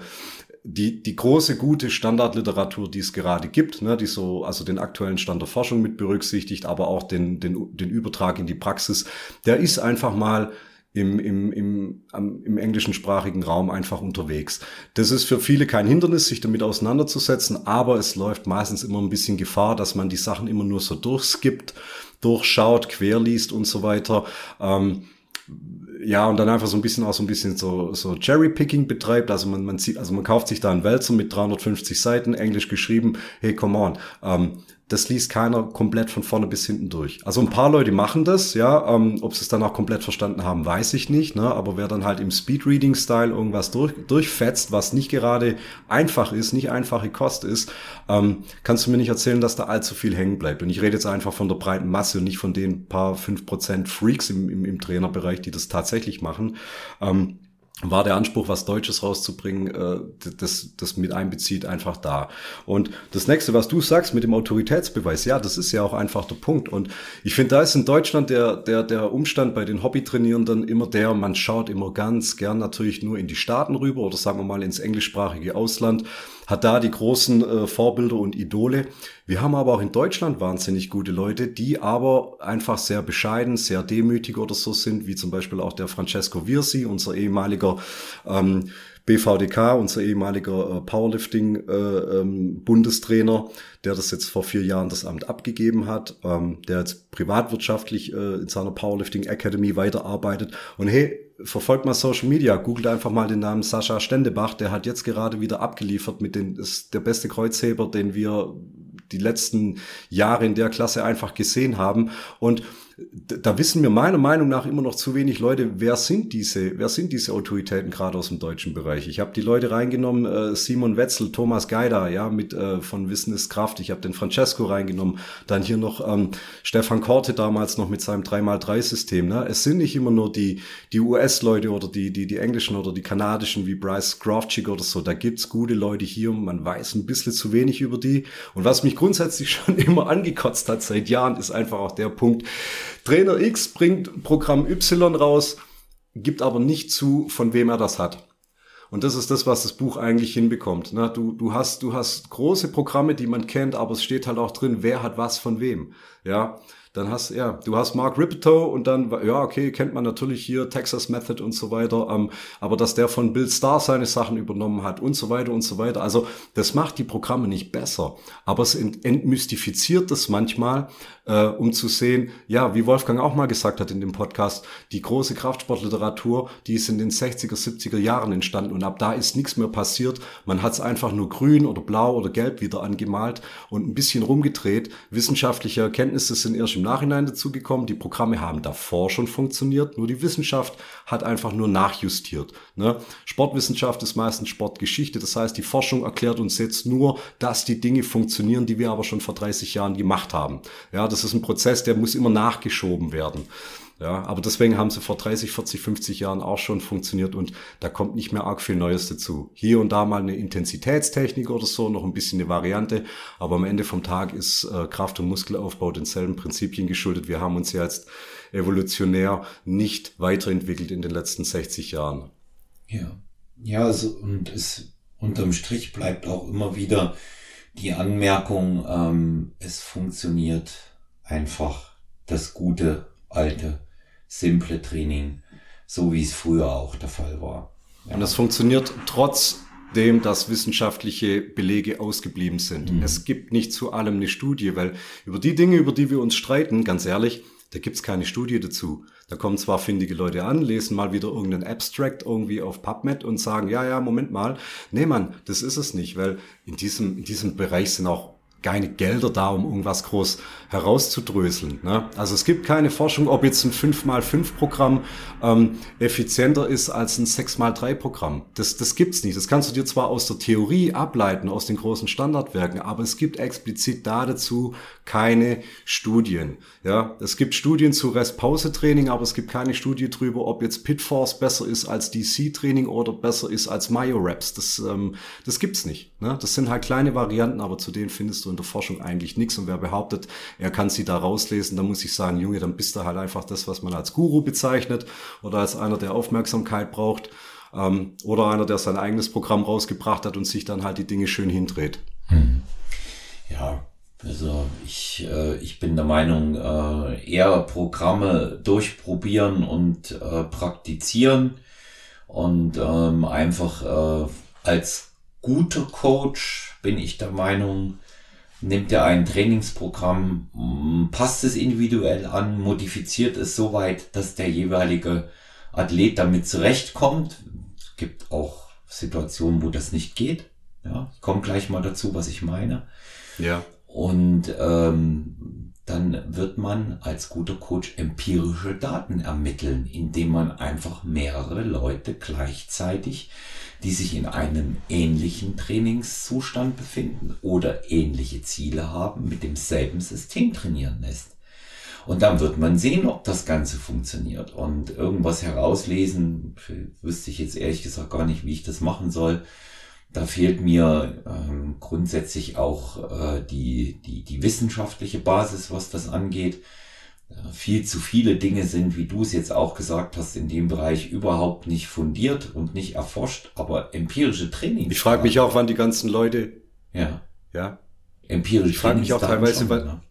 [SPEAKER 2] die, die große, gute Standardliteratur, die es gerade gibt, ne, die so, also den aktuellen Stand der Forschung mit berücksichtigt, aber auch den, den, den Übertrag in die Praxis, der ist einfach mal im, im, im, am, im englischen sprachigen Raum einfach unterwegs. Das ist für viele kein Hindernis, sich damit auseinanderzusetzen, aber es läuft meistens immer ein bisschen Gefahr, dass man die Sachen immer nur so durchskippt, durchschaut, querliest und so weiter. Ähm, ja, und dann einfach so ein bisschen auch so ein bisschen so, so Cherry-Picking betreibt. Also man, man sieht, also man kauft sich da einen Wälzer mit 350 Seiten, englisch geschrieben. Hey, come on. Ähm, das liest keiner komplett von vorne bis hinten durch. Also ein paar Leute machen das, ja. Ähm, ob sie es dann auch komplett verstanden haben, weiß ich nicht. Ne? Aber wer dann halt im Speedreading-Style irgendwas durch, durchfetzt, was nicht gerade einfach ist, nicht einfache Kost ist, ähm, kannst du mir nicht erzählen, dass da allzu viel hängen bleibt. Und ich rede jetzt einfach von der breiten Masse und nicht von den paar fünf Prozent Freaks im, im, im Trainerbereich, die das tatsächlich machen. Ähm, war der Anspruch, was Deutsches rauszubringen, äh, das, das mit einbezieht, einfach da. Und das nächste, was du sagst mit dem Autoritätsbeweis, ja, das ist ja auch einfach der Punkt. Und ich finde, da ist in Deutschland der, der, der Umstand bei den Hobbytrainierenden immer der, man schaut immer ganz gern natürlich nur in die Staaten rüber oder sagen wir mal ins englischsprachige Ausland hat da die großen äh, Vorbilder und Idole. Wir haben aber auch in Deutschland wahnsinnig gute Leute, die aber einfach sehr bescheiden, sehr demütig oder so sind, wie zum Beispiel auch der Francesco Virsi, unser ehemaliger ähm, BVDK, unser ehemaliger äh, Powerlifting-Bundestrainer, äh, ähm, der das jetzt vor vier Jahren das Amt abgegeben hat, ähm, der jetzt privatwirtschaftlich äh, in seiner Powerlifting Academy weiterarbeitet. Und hey, verfolgt mal Social Media, googelt einfach mal den Namen Sascha Stendebach, der hat jetzt gerade wieder abgeliefert mit den, ist der beste Kreuzheber, den wir die letzten Jahre in der Klasse einfach gesehen haben. Und da wissen wir meiner Meinung nach immer noch zu wenig Leute, wer sind diese, wer sind diese Autoritäten gerade aus dem deutschen Bereich. Ich habe die Leute reingenommen, äh, Simon Wetzel, Thomas Geider, ja, mit äh, von Wissen ist Kraft. Ich habe den Francesco reingenommen, dann hier noch ähm, Stefan Korte damals noch mit seinem 3x3-System. Ne? Es sind nicht immer nur die, die US-Leute oder die, die, die englischen oder die kanadischen wie Bryce Grafchick oder so. Da gibt's gute Leute hier, man weiß ein bisschen zu wenig über die. Und was mich grundsätzlich schon immer angekotzt hat seit Jahren, ist einfach auch der Punkt, Trainer X bringt Programm Y raus, gibt aber nicht zu, von wem er das hat. Und das ist das, was das Buch eigentlich hinbekommt. Ne? Du, du, hast, du hast große Programme, die man kennt, aber es steht halt auch drin, wer hat was von wem. Ja, dann hast ja, du hast Mark Ripito und dann, ja, okay, kennt man natürlich hier Texas Method und so weiter, ähm, aber dass der von Bill Starr seine Sachen übernommen hat und so weiter und so weiter. Also das macht die Programme nicht besser, aber es entmystifiziert das manchmal, äh, um zu sehen, ja, wie Wolfgang auch mal gesagt hat in dem Podcast, die große Kraftsportliteratur, die ist in den 60er, 70er Jahren entstanden und ab da ist nichts mehr passiert. Man hat es einfach nur grün oder blau oder gelb wieder angemalt und ein bisschen rumgedreht. Wissenschaftliche Erkenntnisse sind erst im Nachhinein dazugekommen. Die Programme haben davor schon funktioniert, nur die Wissenschaft hat einfach nur nachjustiert. Ne? Sportwissenschaft ist meistens Sportgeschichte, das heißt, die Forschung erklärt uns jetzt nur, dass die Dinge funktionieren, die wir aber schon vor 30 Jahren gemacht haben. Ja, das ist ein Prozess, der muss immer nachgeschoben werden. Ja, aber deswegen haben sie vor 30, 40, 50 Jahren auch schon funktioniert und da kommt nicht mehr arg viel Neues dazu. Hier und da mal eine Intensitätstechnik oder so, noch ein bisschen eine Variante, aber am Ende vom Tag ist äh, Kraft- und Muskelaufbau denselben Prinzipien geschuldet. Wir haben uns ja jetzt evolutionär nicht weiterentwickelt in den letzten 60 Jahren.
[SPEAKER 1] Ja, ja, also, und es unterm Strich bleibt auch immer wieder die Anmerkung, ähm, es funktioniert einfach das gute alte simple Training, so wie es früher auch der Fall war.
[SPEAKER 2] Ja. Und das funktioniert trotzdem, dass wissenschaftliche Belege ausgeblieben sind. Mhm. Es gibt nicht zu allem eine Studie, weil über die Dinge, über die wir uns streiten, ganz ehrlich, da gibt's keine Studie dazu. Da kommen zwar findige Leute an, lesen mal wieder irgendeinen Abstract irgendwie auf PubMed und sagen, ja, ja, Moment mal. Nee, Mann, das ist es nicht, weil in diesem, in diesem Bereich sind auch keine Gelder da, um irgendwas groß herauszudröseln. Ne? Also es gibt keine Forschung, ob jetzt ein 5x5-Programm ähm, effizienter ist als ein 6x3-Programm. Das, das gibt's nicht. Das kannst du dir zwar aus der Theorie ableiten, aus den großen Standardwerken, aber es gibt explizit da dazu keine Studien. Ja, es gibt Studien zu Rest-Pause-Training, aber es gibt keine Studie drüber, ob jetzt Pitforce besser ist als DC-Training oder besser ist als Myo-Raps. Das, ähm, das gibt's nicht. Ne? Das sind halt kleine Varianten, aber zu denen findest du in der Forschung eigentlich nichts. Und wer behauptet, er kann sie da rauslesen, dann muss ich sagen, Junge, dann bist du halt einfach das, was man als Guru bezeichnet oder als einer, der Aufmerksamkeit braucht ähm, oder einer, der sein eigenes Programm rausgebracht hat und sich dann halt die Dinge schön hindreht. Hm.
[SPEAKER 1] Ja, also ich, äh, ich bin der Meinung, äh, eher Programme durchprobieren und äh, praktizieren und ähm, einfach äh, als guter Coach bin ich der Meinung, nimmt er ein Trainingsprogramm, mm, passt es individuell an, modifiziert es so weit, dass der jeweilige Athlet damit zurechtkommt. Es gibt auch Situationen, wo das nicht geht. Ja, ich komme gleich mal dazu, was ich meine. Ja. Und ähm, dann wird man als guter Coach empirische Daten ermitteln, indem man einfach mehrere Leute gleichzeitig die sich in einem ähnlichen Trainingszustand befinden oder ähnliche Ziele haben, mit demselben System trainieren lässt. Und dann wird man sehen, ob das Ganze funktioniert. Und irgendwas herauslesen, wüsste ich jetzt ehrlich gesagt gar nicht, wie ich das machen soll. Da fehlt mir ähm, grundsätzlich auch äh, die, die, die wissenschaftliche Basis, was das angeht. Viel zu viele Dinge sind, wie du es jetzt auch gesagt hast, in dem Bereich überhaupt nicht fundiert und nicht erforscht, aber empirische Trainings.
[SPEAKER 2] Ich frage mich auch, wann die ganzen Leute.
[SPEAKER 1] Ja.
[SPEAKER 2] Ja.
[SPEAKER 1] Empirische
[SPEAKER 2] Ich frage mich auch teilweise, wann,
[SPEAKER 1] ne?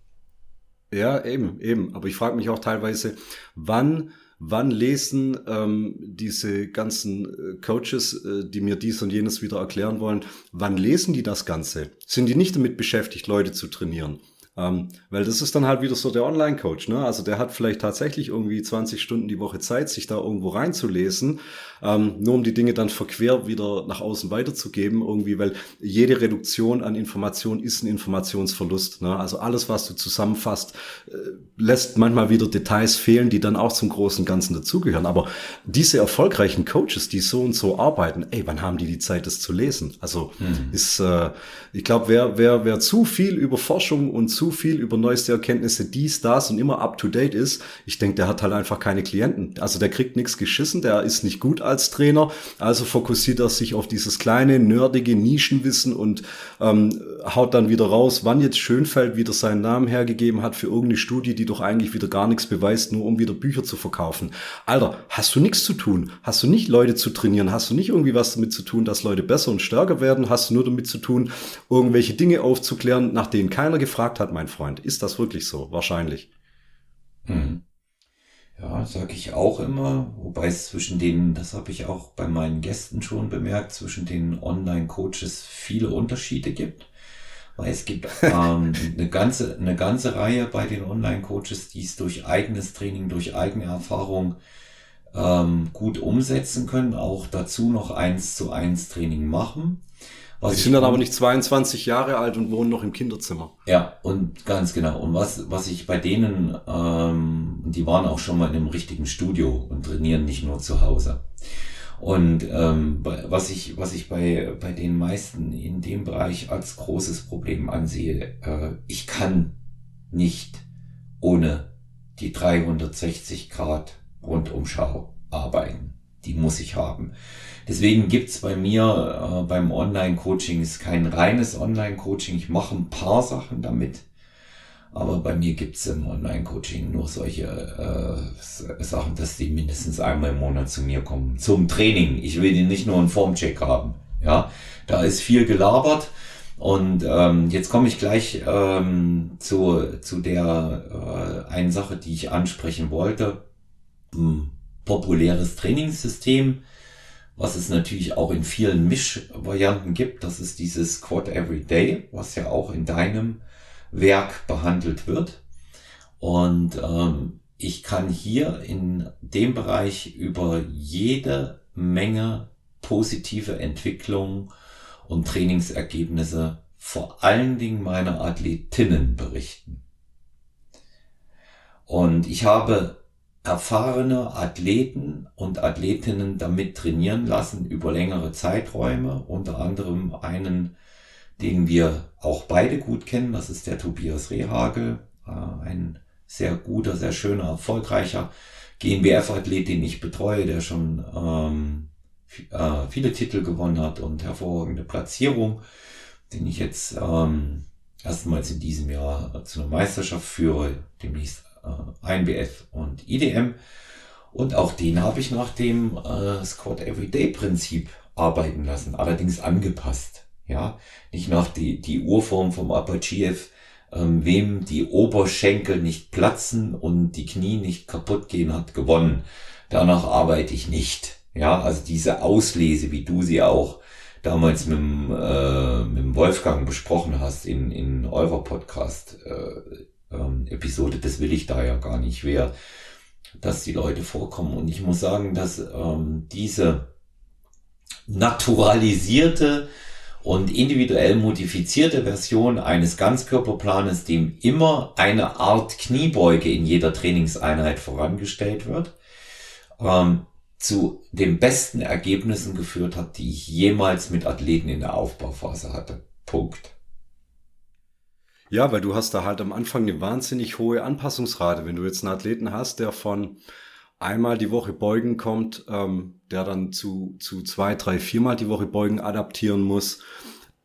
[SPEAKER 2] Ja, eben, eben. Aber ich frage mich auch teilweise, wann, wann lesen ähm, diese ganzen äh, Coaches, äh, die mir dies und jenes wieder erklären wollen, wann lesen die das Ganze? Sind die nicht damit beschäftigt, Leute zu trainieren? Ähm, weil das ist dann halt wieder so der Online-Coach, ne? Also der hat vielleicht tatsächlich irgendwie 20 Stunden die Woche Zeit, sich da irgendwo reinzulesen, ähm, nur um die Dinge dann verquer wieder nach außen weiterzugeben, irgendwie, weil jede Reduktion an Information ist ein Informationsverlust. Ne? Also alles, was du zusammenfasst, äh, lässt manchmal wieder Details fehlen, die dann auch zum großen Ganzen dazugehören. Aber diese erfolgreichen Coaches, die so und so arbeiten, ey, wann haben die die Zeit, das zu lesen? Also ist, äh, ich glaube, wer, wer, wer zu viel über Forschung und zu viel über neueste Erkenntnisse, dies, das und immer up to date ist, ich denke, der hat halt einfach keine Klienten. Also der kriegt nichts geschissen, der ist nicht gut als Trainer, also fokussiert er sich auf dieses kleine, nerdige Nischenwissen und ähm, haut dann wieder raus, wann jetzt Schönfeld wieder seinen Namen hergegeben hat für irgendeine Studie, die doch eigentlich wieder gar nichts beweist, nur um wieder Bücher zu verkaufen. Alter, hast du nichts zu tun? Hast du nicht Leute zu trainieren? Hast du nicht irgendwie was damit zu tun, dass Leute besser und stärker werden? Hast du nur damit zu tun, irgendwelche Dinge aufzuklären, nach denen keiner gefragt hat, mein Freund? Ist das wirklich so? Wahrscheinlich.
[SPEAKER 1] Mhm. Ja, sage ich auch immer, wobei es zwischen den, das habe ich auch bei meinen Gästen schon bemerkt, zwischen den Online-Coaches viele Unterschiede gibt. Weil es gibt ähm, eine, ganze, eine ganze Reihe bei den Online-Coaches, die es durch eigenes Training, durch eigene Erfahrung ähm, gut umsetzen können, auch dazu noch eins zu eins Training machen. Was
[SPEAKER 2] Die
[SPEAKER 1] ich
[SPEAKER 2] sind dann aber nicht 22 Jahre alt und wohnen noch im Kinderzimmer.
[SPEAKER 1] Ja, und ganz genau. Und was, was ich bei denen, ähm, die waren auch schon mal in einem richtigen Studio und trainieren nicht nur zu Hause. Und ähm, was ich, was ich bei, bei den meisten in dem Bereich als großes Problem ansehe, äh, ich kann nicht ohne die 360 Grad Rundumschau arbeiten. Die muss ich haben. Deswegen gibt's bei mir äh, beim Online-Coaching ist kein reines Online-Coaching. Ich mache ein paar Sachen damit. Aber bei mir gibt's im Online-Coaching nur solche äh, Sachen, dass die mindestens einmal im Monat zu mir kommen. Zum Training. Ich will die nicht nur einen Formcheck haben. Ja, da ist viel gelabert. Und ähm, jetzt komme ich gleich ähm, zu, zu der äh, einen Sache, die ich ansprechen wollte. Hm, populäres Trainingssystem, was es natürlich auch in vielen Mischvarianten gibt. Das ist dieses Squat Every Day, was ja auch in deinem Werk behandelt wird. Und ähm, ich kann hier in dem Bereich über jede Menge positive Entwicklung und Trainingsergebnisse vor allen Dingen meiner Athletinnen berichten. Und ich habe erfahrene Athleten und Athletinnen damit trainieren lassen über längere Zeiträume, unter anderem einen, den wir auch beide gut kennen, das ist der Tobias Rehagel, äh, ein sehr guter, sehr schöner, erfolgreicher GNBF-Athlet, den ich betreue, der schon ähm, äh, viele Titel gewonnen hat und hervorragende Platzierung, den ich jetzt ähm, erstmals in diesem Jahr zu einer Meisterschaft führe, demnächst äh, INBF und IDM. Und auch den habe ich nach dem äh, Squat Everyday Prinzip arbeiten lassen, allerdings angepasst. Ja, nicht nach die, die Urform vom Apachev, ähm, wem die Oberschenkel nicht platzen und die Knie nicht kaputt gehen, hat gewonnen. Danach arbeite ich nicht. Ja, also diese Auslese, wie du sie auch damals mit dem, äh, mit dem Wolfgang besprochen hast in, in eurer Podcast äh, ähm, Episode, das will ich da ja gar nicht, wer, dass die Leute vorkommen. Und ich muss sagen, dass ähm, diese naturalisierte und individuell modifizierte Version eines Ganzkörperplanes, dem immer eine Art Kniebeuge in jeder Trainingseinheit vorangestellt wird, ähm, zu den besten Ergebnissen geführt hat, die ich jemals mit Athleten in der Aufbauphase hatte. Punkt.
[SPEAKER 2] Ja, weil du hast da halt am Anfang eine wahnsinnig hohe Anpassungsrate. Wenn du jetzt einen Athleten hast, der von einmal die Woche beugen kommt, ähm, der dann zu, zu zwei, drei, viermal die Woche beugen adaptieren muss,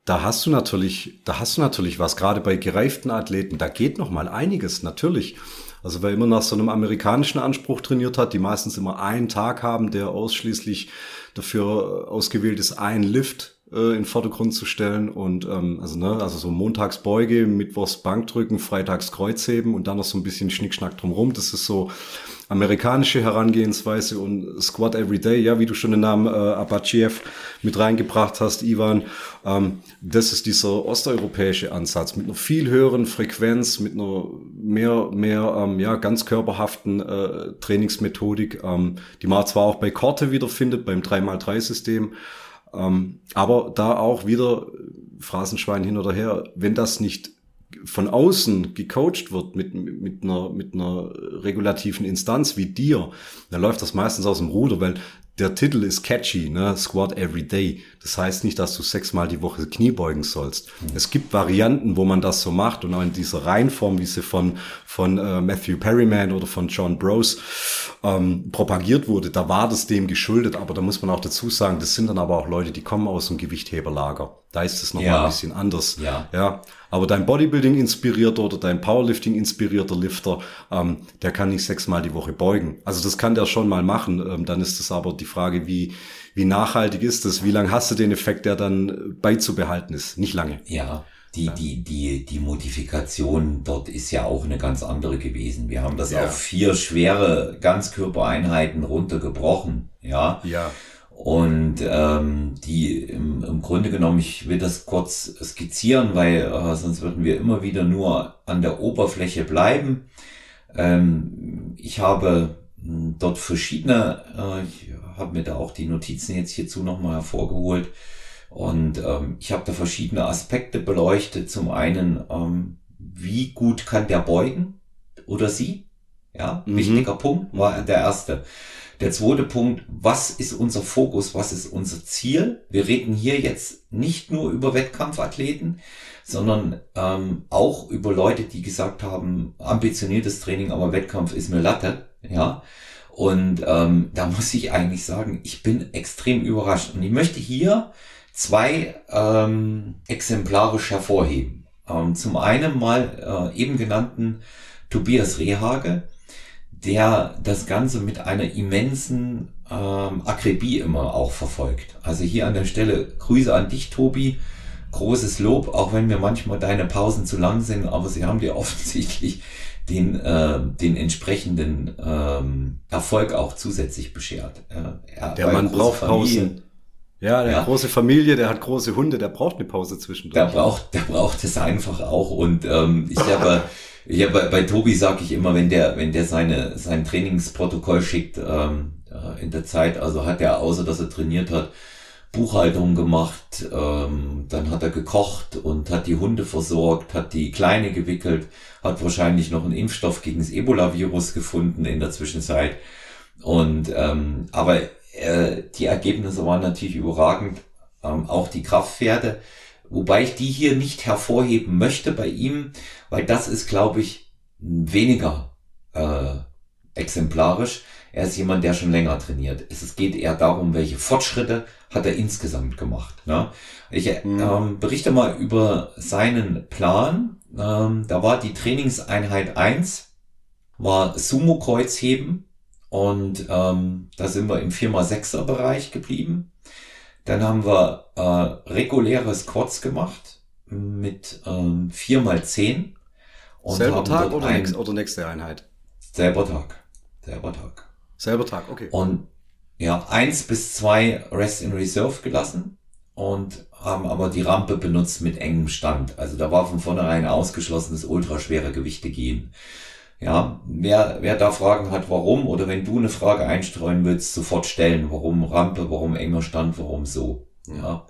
[SPEAKER 2] da hast du natürlich, da hast du natürlich was, gerade bei gereiften Athleten, da geht noch mal einiges, natürlich. Also wer immer nach so einem amerikanischen Anspruch trainiert hat, die meistens immer einen Tag haben, der ausschließlich dafür ausgewählt ist, einen Lift äh, in Vordergrund zu stellen und ähm, also ne, also so Montagsbeuge, Mittwochs Bankdrücken, Freitags Kreuzheben und dann noch so ein bisschen Schnickschnack drumherum. Das ist so amerikanische Herangehensweise und Squat Every Day, ja, wie du schon den Namen äh, Abachiev mit reingebracht hast, Ivan, ähm, das ist dieser osteuropäische Ansatz mit einer viel höheren Frequenz, mit einer mehr, mehr, ähm, ja, ganz körperhaften äh, Trainingsmethodik, ähm, die man zwar auch bei Korte wiederfindet, beim 3x3-System, ähm, aber da auch wieder Phrasenschwein hin oder her, wenn das nicht von außen gecoacht wird mit, mit, einer, mit einer regulativen Instanz wie dir, dann läuft das meistens aus dem Ruder, weil der Titel ist catchy, ne? Squat every day. Das heißt nicht, dass du sechsmal die Woche Knie beugen sollst. Mhm. Es gibt Varianten, wo man das so macht und auch in dieser Reihenform, wie sie von, von äh, Matthew Perryman oder von John Bros ähm, propagiert wurde, da war das dem geschuldet. Aber da muss man auch dazu sagen, das sind dann aber auch Leute, die kommen aus dem Gewichtheberlager. Da ist es nochmal ja. ein bisschen anders. Ja. ja. Aber dein Bodybuilding inspirierter oder dein Powerlifting inspirierter Lifter, ähm, der kann nicht sechsmal die Woche beugen. Also das kann der schon mal machen. Ähm, dann ist es aber die Frage, wie, wie nachhaltig ist das? Wie lange hast du den Effekt, der dann beizubehalten ist? Nicht lange.
[SPEAKER 1] Ja. Die, die, die, die Modifikation dort ist ja auch eine ganz andere gewesen. Wir haben das ja. auf vier schwere Ganzkörpereinheiten runtergebrochen. Ja.
[SPEAKER 2] Ja.
[SPEAKER 1] Und ähm, die im, im Grunde genommen, ich will das kurz skizzieren, weil äh, sonst würden wir immer wieder nur an der Oberfläche bleiben. Ähm, ich habe hm, dort verschiedene, äh, ich habe mir da auch die Notizen jetzt hierzu nochmal hervorgeholt. Und ähm, ich habe da verschiedene Aspekte beleuchtet. Zum einen, ähm, wie gut kann der beugen oder sie? Ja, mhm. wichtiger Punkt war der erste. Der zweite Punkt, was ist unser Fokus, was ist unser Ziel? Wir reden hier jetzt nicht nur über Wettkampfathleten, sondern ähm, auch über Leute, die gesagt haben, ambitioniertes Training, aber Wettkampf ist mir Latte. Ja. Und ähm, da muss ich eigentlich sagen, ich bin extrem überrascht. Und ich möchte hier zwei ähm, exemplarisch hervorheben. Ähm, zum einen mal äh, eben genannten Tobias Rehage, der das Ganze mit einer immensen ähm, Akribie immer auch verfolgt. Also hier an der Stelle Grüße an dich, Tobi. Großes Lob, auch wenn mir manchmal deine Pausen zu lang sind, aber sie haben dir offensichtlich den, äh, den entsprechenden ähm, Erfolg auch zusätzlich beschert.
[SPEAKER 2] Äh, der Mann braucht Pausen. Ja, der ja. große Familie, der hat große Hunde, der braucht eine Pause zwischendurch.
[SPEAKER 1] Der braucht, der braucht es einfach auch. Und ähm, ich habe ja, bei, bei Tobi sage ich immer, wenn der, wenn der seine, sein Trainingsprotokoll schickt ähm, äh, in der Zeit, also hat er, außer dass er trainiert hat, Buchhaltung gemacht, ähm, dann hat er gekocht und hat die Hunde versorgt, hat die Kleine gewickelt, hat wahrscheinlich noch einen Impfstoff gegen das Ebola-Virus gefunden in der Zwischenzeit. Und ähm, aber äh, die Ergebnisse waren natürlich überragend, ähm, auch die Kraftpferde. Wobei ich die hier nicht hervorheben möchte bei ihm, weil das ist, glaube ich, weniger äh, exemplarisch. Er ist jemand, der schon länger trainiert. Es geht eher darum, welche Fortschritte hat er insgesamt gemacht. Ne? Ich mhm. ähm, berichte mal über seinen Plan. Ähm, da war die Trainingseinheit eins war Sumo-Kreuzheben und ähm, da sind wir im 4x6er Bereich geblieben. Dann haben wir äh, reguläre Squats gemacht mit ähm, 4x10.
[SPEAKER 2] Und Selber Tag oder, ein, oder nächste Einheit?
[SPEAKER 1] Selber Tag. Selber Tag.
[SPEAKER 2] Selber Tag, okay.
[SPEAKER 1] Und ja, eins bis zwei Rest in Reserve gelassen und haben aber die Rampe benutzt mit engem Stand. Also da war von vornherein ausgeschlossen, dass ultraschwere Gewichte gehen. Ja, wer, wer da Fragen hat, warum, oder wenn du eine Frage einstreuen willst, sofort stellen. Warum Rampe, warum enger Stand, warum so. Ja.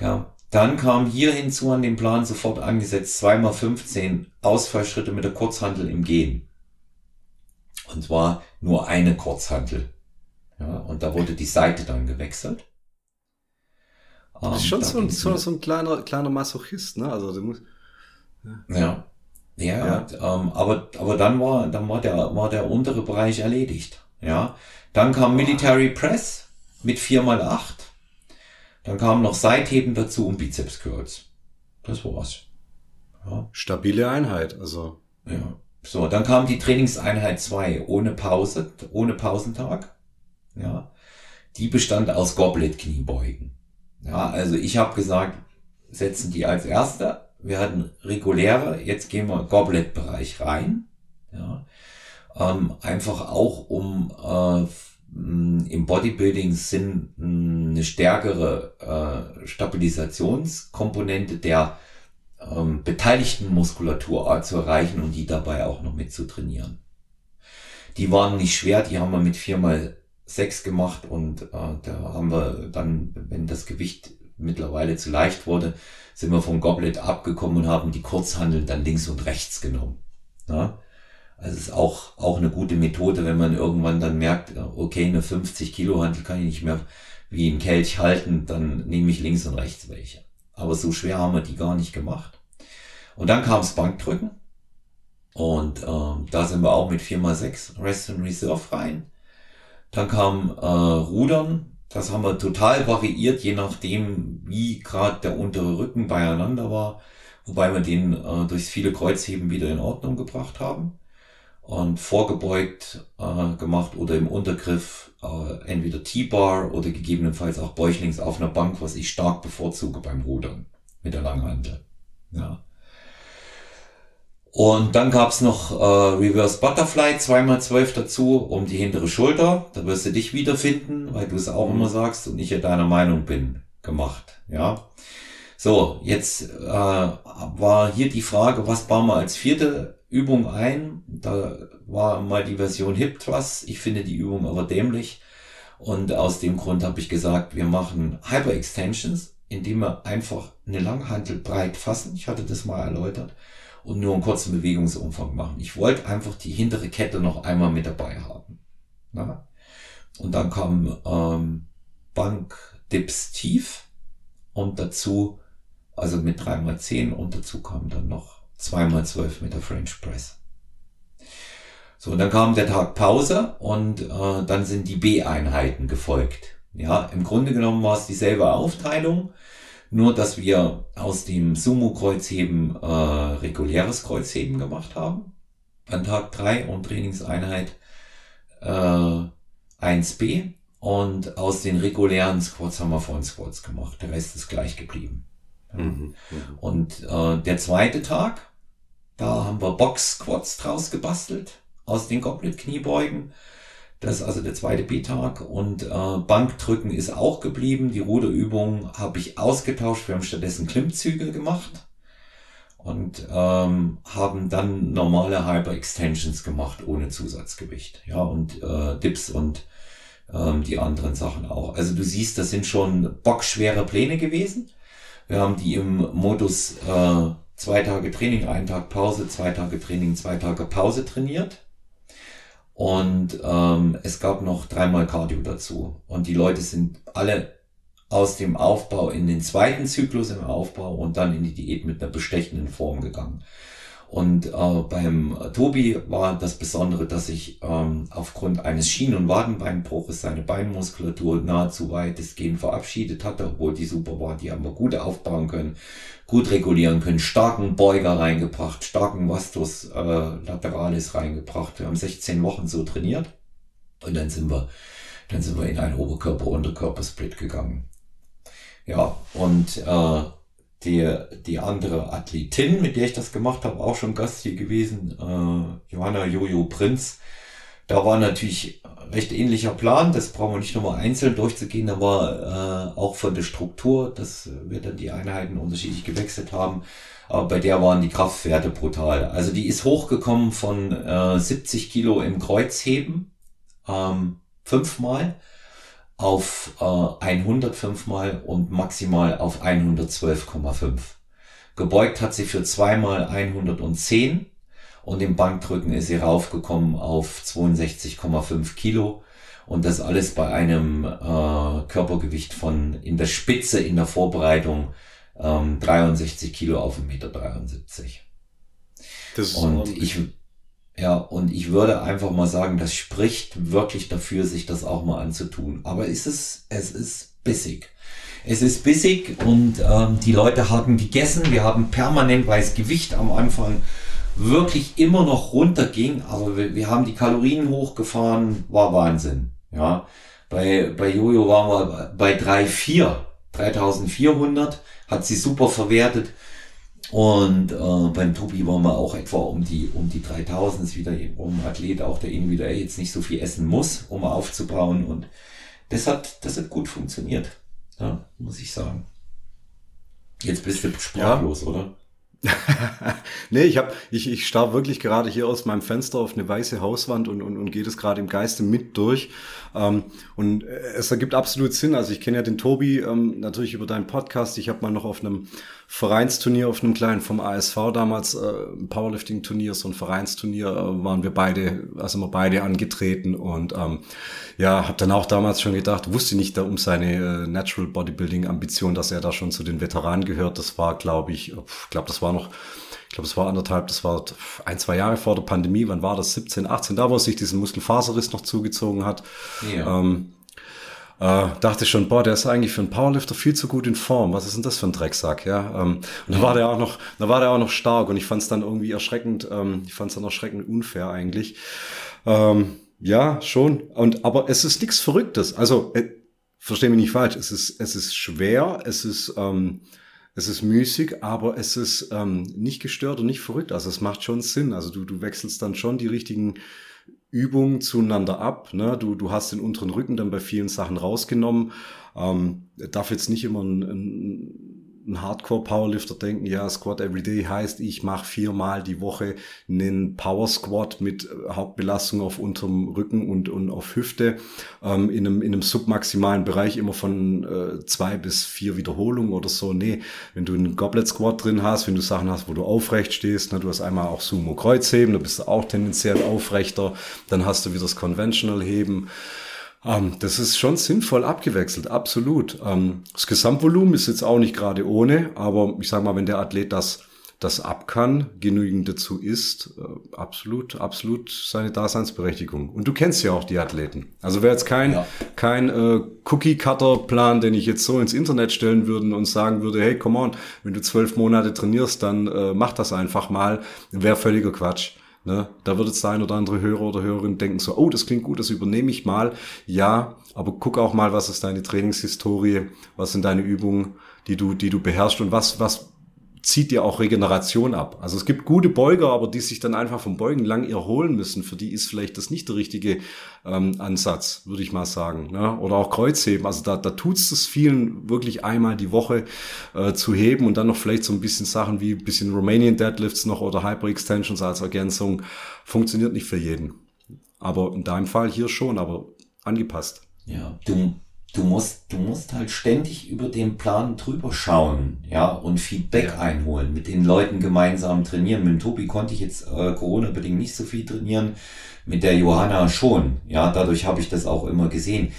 [SPEAKER 1] ja. Dann kam hier hinzu an den Plan sofort angesetzt, zweimal 15 Ausfallschritte mit der Kurzhantel im Gehen. Und zwar nur eine Kurzhantel. Ja, und da wurde die Seite dann gewechselt.
[SPEAKER 2] Das ist schon so ein, so, so ein kleiner, kleiner Masochist, ne? Also, du musst,
[SPEAKER 1] ja. ja. Ja, ja. Ähm, aber, aber dann war, dann war der, war der untere Bereich erledigt. Ja. Dann kam Military Press mit 4x8. Dann kam noch Seitheben dazu und Bizeps Curls. Das war's.
[SPEAKER 2] Ja. Stabile Einheit, also.
[SPEAKER 1] Ja. So, dann kam die Trainingseinheit 2 ohne Pause, ohne Pausentag. Ja. Die bestand aus Goblet-Kniebeugen. Ja, also ich habe gesagt, setzen die als erster. Wir hatten reguläre, jetzt gehen wir Goblet-Bereich rein. Ja. Ähm, einfach auch um äh, im Bodybuilding Sinn eine stärkere äh, Stabilisationskomponente der ähm, beteiligten Muskulatur zu erreichen und die dabei auch noch mit zu trainieren. Die waren nicht schwer, die haben wir mit viermal sechs gemacht und äh, da haben wir dann, wenn das Gewicht mittlerweile zu leicht wurde, sind wir vom Goblet abgekommen und haben die Kurzhandeln dann links und rechts genommen. Ja? Also ist auch, auch eine gute Methode, wenn man irgendwann dann merkt, okay, eine 50 Kilo Handel kann ich nicht mehr wie ein Kelch halten, dann nehme ich links und rechts welche. Aber so schwer haben wir die gar nicht gemacht. Und dann kam das Bankdrücken. Und ähm, da sind wir auch mit 4x6 Rest and Reserve rein. Dann kam äh, Rudern. Das haben wir total variiert, je nachdem, wie gerade der untere Rücken beieinander war. Wobei wir den äh, durchs viele Kreuzheben wieder in Ordnung gebracht haben. Und vorgebeugt äh, gemacht oder im Untergriff äh, entweder T-Bar oder gegebenenfalls auch Bäuchlings auf einer Bank, was ich stark bevorzuge beim Rudern mit der Langhantel. Ja. Und dann gab's noch äh, Reverse Butterfly, zweimal zwölf dazu, um die hintere Schulter. Da wirst du dich wiederfinden, weil du es auch mhm. immer sagst und ich ja deiner Meinung bin, gemacht. Ja. So, jetzt äh, war hier die Frage, was bauen wir als vierte Übung ein? Da war mal die Version Hip Thrust. Ich finde die Übung aber dämlich. Und aus dem Grund habe ich gesagt, wir machen Hyper Extensions, indem wir einfach eine Langhantel breit fassen. Ich hatte das mal erläutert und nur einen kurzen Bewegungsumfang machen. Ich wollte einfach die hintere Kette noch einmal mit dabei haben. Na? Und dann kam ähm, Bank Dips tief und dazu, also mit 3x10 und dazu kam dann noch 2x12 mit der French Press. So, und dann kam der Tag Pause und äh, dann sind die B-Einheiten gefolgt. Ja, im Grunde genommen war es dieselbe Aufteilung. Nur, dass wir aus dem Sumo-Kreuzheben äh, reguläres Kreuzheben gemacht haben. An Tag drei und Trainingseinheit äh, 1b. Und aus den regulären Squats haben wir Front Squats gemacht. Der Rest ist gleich geblieben. Mhm, mhm. Und äh, der zweite Tag, da haben wir Box Squats draus gebastelt aus den Goblet Kniebeugen. Das ist also der zweite B-Tag. Und äh, Bankdrücken ist auch geblieben. Die Ruderübung habe ich ausgetauscht. Wir haben stattdessen Klimmzüge gemacht und ähm, haben dann normale Hyper Extensions gemacht ohne Zusatzgewicht. Ja, und äh, Dips und ähm, die anderen Sachen auch. Also du siehst, das sind schon bockschwere Pläne gewesen. Wir haben die im Modus äh, zwei Tage Training, einen Tag Pause, zwei Tage Training, zwei Tage Pause trainiert. Und ähm, es gab noch dreimal Cardio dazu. Und die Leute sind alle aus dem Aufbau in den zweiten Zyklus im Aufbau und dann in die Diät mit einer bestechenden Form gegangen. Und äh, beim Tobi war das Besondere, dass ich ähm, aufgrund eines Schien- und Wadenbeinbruches seine Beinmuskulatur nahezu weitestgehend verabschiedet hatte, obwohl die super war. Die haben wir gut aufbauen können, gut regulieren können, starken Beuger reingebracht, starken Vastus äh, Lateralis reingebracht. Wir haben 16 Wochen so trainiert und dann sind wir, dann sind wir in einen Oberkörper-Unterkörper-Split gegangen. Ja, und äh, die, die andere Athletin, mit der ich das gemacht habe, auch schon Gast hier gewesen, äh, Johanna Jojo Prinz. Da war natürlich recht ähnlicher Plan, das brauchen wir nicht nochmal einzeln durchzugehen, da war äh, auch von der Struktur, dass wir dann die Einheiten unterschiedlich gewechselt haben, aber bei der waren die Kraftwerte brutal. Also die ist hochgekommen von äh, 70 Kilo im Kreuzheben, ähm, fünfmal auf äh, 105 mal und maximal auf 112,5. Gebeugt hat sie für zweimal 110 und im Bankdrücken ist sie raufgekommen auf 62,5 Kilo und das alles bei einem äh, Körpergewicht von in der Spitze in der Vorbereitung ähm, 63 Kilo auf 1,73 Meter. Das ist und ich ja, und ich würde einfach mal sagen, das spricht wirklich dafür, sich das auch mal anzutun. Aber es ist, es ist bissig. Es ist bissig und ähm, die Leute haben gegessen. Wir haben permanent, weil das Gewicht am Anfang wirklich immer noch runterging. Also wir, wir haben die Kalorien hochgefahren, war Wahnsinn. Ja, bei, bei Jojo waren wir bei 3,4, 3400, hat sie super verwertet. Und äh, beim Tobi waren wir auch etwa um die um die 3000 ist wieder um Athlet auch der individuell jetzt nicht so viel essen muss, um aufzubauen und das hat das hat gut funktioniert, ja, muss ich sagen. Jetzt bist du sprachlos, ja. oder?
[SPEAKER 2] nee, ich hab, ich, ich starr wirklich gerade hier aus meinem Fenster auf eine weiße Hauswand und, und, und geht es gerade im Geiste mit durch. Ähm, und es ergibt absolut Sinn. Also ich kenne ja den Tobi ähm, natürlich über deinen Podcast. Ich habe mal noch auf einem Vereinsturnier, auf einem kleinen vom ASV damals, äh, ein Powerlifting-Turnier, so ein Vereinsturnier, äh, waren wir beide, also wir beide angetreten und ähm, ja, habe dann auch damals schon gedacht, wusste nicht da um seine äh, Natural Bodybuilding-Ambition, dass er da schon zu den Veteranen gehört. Das war, glaube ich, ich glaube, das war noch ich glaube, es war anderthalb, das war ein, zwei Jahre vor der Pandemie, wann war das? 17, 18, da wo es sich diesen Muskelfaserriss noch zugezogen hat. Ja. Ähm, äh, dachte schon, boah, der ist eigentlich für einen Powerlifter viel zu gut in Form. Was ist denn das für ein Drecksack, ja? Ähm, und da war der auch noch, da war der auch noch stark und ich fand es dann irgendwie erschreckend, ähm, ich fand es dann erschreckend unfair eigentlich. Ähm, ja, schon. Und aber es ist nichts Verrücktes. Also äh, verstehe mich nicht falsch. Es ist es ist schwer. Es ist ähm, es ist müßig, aber es ist ähm, nicht gestört und nicht verrückt. Also es macht schon Sinn. Also du, du wechselst dann schon die richtigen Übungen zueinander ab. Ne? Du, du hast den unteren Rücken dann bei vielen Sachen rausgenommen. Ähm, darf jetzt nicht immer ein, ein ein Hardcore-Powerlifter denken, ja, Squat Everyday heißt, ich mache viermal die Woche einen Power Squat mit äh, Hauptbelastung auf unterm Rücken und, und auf Hüfte ähm, in, einem, in einem submaximalen Bereich immer von äh, zwei bis vier Wiederholungen oder so. Nee, wenn du einen Goblet Squat drin hast, wenn du Sachen hast, wo du aufrecht stehst, ne, du hast einmal auch Sumo Kreuzheben, da bist du auch tendenziell aufrechter, dann hast du wieder das Conventional Heben. Ähm, das ist schon sinnvoll abgewechselt, absolut. Ähm, das Gesamtvolumen ist jetzt auch nicht gerade ohne, aber ich sage mal, wenn der Athlet das das ab kann, genügend dazu ist, äh, absolut, absolut seine Daseinsberechtigung. Und du kennst ja auch die Athleten. Also wäre jetzt kein, ja. kein äh, Cookie-Cutter-Plan, den ich jetzt so ins Internet stellen würde und sagen würde, hey, come on, wenn du zwölf Monate trainierst, dann äh, mach das einfach mal, wäre völliger Quatsch. Ne? Da wird jetzt der ein oder andere Hörer oder Hörerin denken so, oh, das klingt gut, das übernehme ich mal. Ja, aber guck auch mal, was ist deine Trainingshistorie, was sind deine Übungen, die du, die du beherrschst und was, was zieht dir auch Regeneration ab. Also es gibt gute Beuger, aber die sich dann einfach vom Beugen lang erholen müssen. Für die ist vielleicht das nicht der richtige ähm, Ansatz, würde ich mal sagen. Ne? Oder auch Kreuzheben. Also da, da tut es vielen wirklich einmal die Woche äh, zu heben und dann noch vielleicht so ein bisschen Sachen wie ein bisschen Romanian Deadlifts noch oder Hyper-Extensions als Ergänzung. Funktioniert nicht für jeden. Aber in deinem Fall hier schon, aber angepasst.
[SPEAKER 1] Ja, du du musst, du musst halt ständig über den Plan drüber schauen, ja, und Feedback ja. einholen, mit den Leuten gemeinsam trainieren. Mit Tobi konnte ich jetzt äh, Corona-bedingt nicht so viel trainieren, mit der Johanna schon, ja, dadurch habe ich das auch immer gesehen.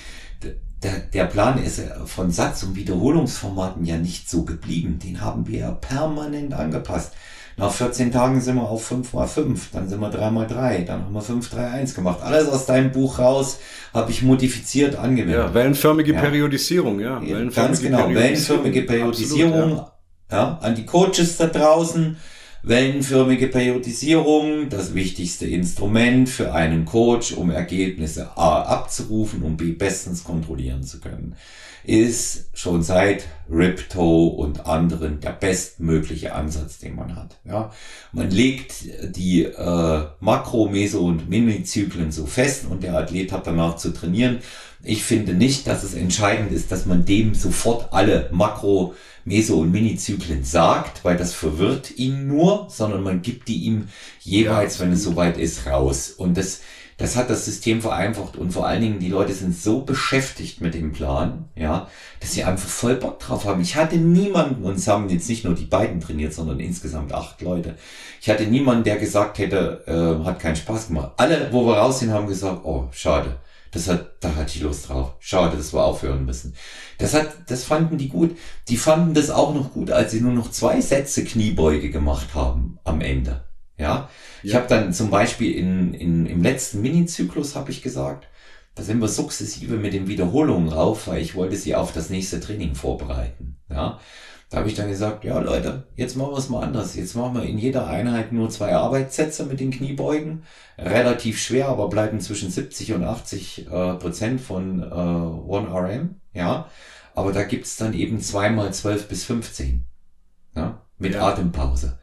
[SPEAKER 1] Der, der Plan ist von Satz- und Wiederholungsformaten ja nicht so geblieben. Den haben wir ja permanent angepasst. Nach 14 Tagen sind wir auf 5 mal 5, dann sind wir 3 mal 3, dann haben wir 5, 3, 1 gemacht. Alles aus deinem Buch raus habe ich modifiziert angewendet.
[SPEAKER 2] Ja, wellenförmige ja. Periodisierung, ja.
[SPEAKER 1] Wellenförmige Ganz genau, Periodisierung. wellenförmige Periodisierung. Absolut, ja. ja, an die Coaches da draußen. Wellenförmige Periodisierung, das wichtigste Instrument für einen Coach, um Ergebnisse A abzurufen und B bestens kontrollieren zu können ist schon seit Ripto und anderen der bestmögliche Ansatz, den man hat. Ja, man legt die äh, Makro-, Meso- und Minizyklen so fest und der Athlet hat danach zu trainieren. Ich finde nicht, dass es entscheidend ist, dass man dem sofort alle Makro-, Meso- und Minizyklen sagt, weil das verwirrt ihn nur, sondern man gibt die ihm jeweils, ja, wenn es soweit ist, raus. Und das das hat das System vereinfacht und vor allen Dingen die Leute sind so beschäftigt mit dem Plan, ja, dass sie einfach voll Bock drauf haben. Ich hatte niemanden, und es haben jetzt nicht nur die beiden trainiert, sondern insgesamt acht Leute. Ich hatte niemanden, der gesagt hätte, äh, hat keinen Spaß gemacht. Alle, wo wir raus sind, haben gesagt, oh, schade. Das hat, da hatte ich Lust drauf. Schade, dass wir aufhören müssen. Das hat, das fanden die gut. Die fanden das auch noch gut, als sie nur noch zwei Sätze Kniebeuge gemacht haben am Ende. Ja, ich habe dann zum Beispiel in, in, im letzten Mini-Zyklus habe ich gesagt, da sind wir sukzessive mit den Wiederholungen rauf, weil ich wollte sie auf das nächste Training vorbereiten. Ja, da habe ich dann gesagt, ja Leute, jetzt machen wir es mal anders. Jetzt machen wir in jeder Einheit nur zwei Arbeitssätze mit den Kniebeugen. Relativ schwer, aber bleiben zwischen 70 und 80 äh, Prozent von äh, 1RM. Ja, aber da gibt's dann eben zweimal 12 bis 15. Ja, mit ja. Atempause.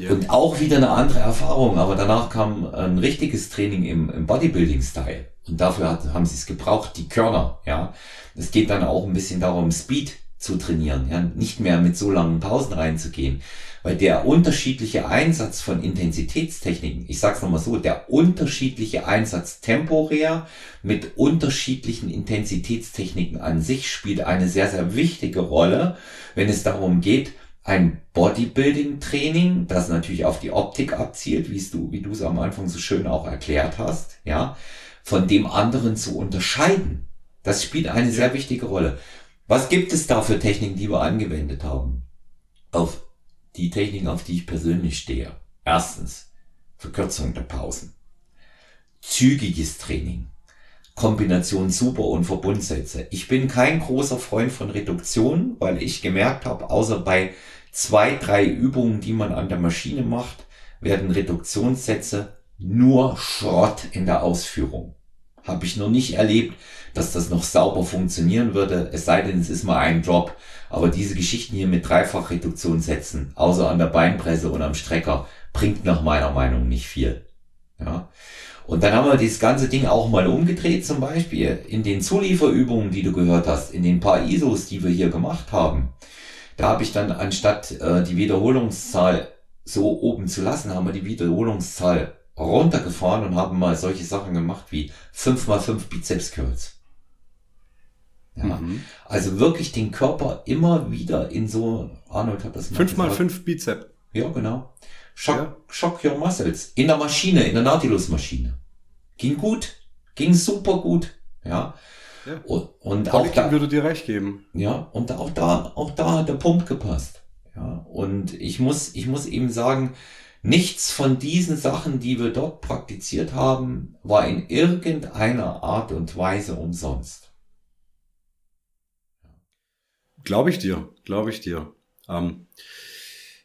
[SPEAKER 1] Ja. Und auch wieder eine andere Erfahrung, aber danach kam ein richtiges Training im, im Bodybuilding-Style. Und dafür hat, haben sie es gebraucht, die Körner, ja. Es geht dann auch ein bisschen darum, Speed zu trainieren, ja, nicht mehr mit so langen Pausen reinzugehen, weil der unterschiedliche Einsatz von Intensitätstechniken, ich sag's nochmal so, der unterschiedliche Einsatz temporär mit unterschiedlichen Intensitätstechniken an sich spielt eine sehr, sehr wichtige Rolle, wenn es darum geht, ein Bodybuilding-Training, das natürlich auf die Optik abzielt, wie du, wie du es am Anfang so schön auch erklärt hast, ja, von dem anderen zu unterscheiden. Das spielt eine sehr wichtige Rolle. Was gibt es da für Techniken, die wir angewendet haben? Auf die Techniken, auf die ich persönlich stehe. Erstens, Verkürzung der Pausen. Zügiges Training. Kombination Super- und Verbundsätze. Ich bin kein großer Freund von Reduktion, weil ich gemerkt habe, außer bei zwei, drei Übungen, die man an der Maschine macht, werden Reduktionssätze nur Schrott in der Ausführung. Habe ich noch nicht erlebt, dass das noch sauber funktionieren würde, es sei denn, es ist mal ein Drop. Aber diese Geschichten hier mit Dreifachreduktionssätzen, außer an der Beinpresse und am Strecker, bringt nach meiner Meinung nicht viel. Ja. Und dann haben wir dieses ganze Ding auch mal umgedreht, zum Beispiel in den Zulieferübungen, die du gehört hast, in den paar ISOs, die wir hier gemacht haben. Da habe ich dann anstatt äh, die Wiederholungszahl so oben zu lassen, haben wir die Wiederholungszahl runtergefahren und haben mal solche Sachen gemacht wie 5x5 Bizeps Curls. Ja, mhm. Also wirklich den Körper immer wieder in so, Arnold hat das
[SPEAKER 2] mal 5x5 Bizeps.
[SPEAKER 1] Ja, genau. Shock, ja. shock your muscles. In der Maschine, in der Nautilus-Maschine. Ging gut. Ging super gut. Ja.
[SPEAKER 2] ja. Und, und auch da würde dir recht geben.
[SPEAKER 1] Ja, und auch da, auch da hat der Pump gepasst. Ja, und ich muss, ich muss eben sagen, Nichts von diesen Sachen, die wir dort praktiziert haben, war in irgendeiner Art und Weise umsonst.
[SPEAKER 2] Glaube ich dir, glaube ich dir. Ähm,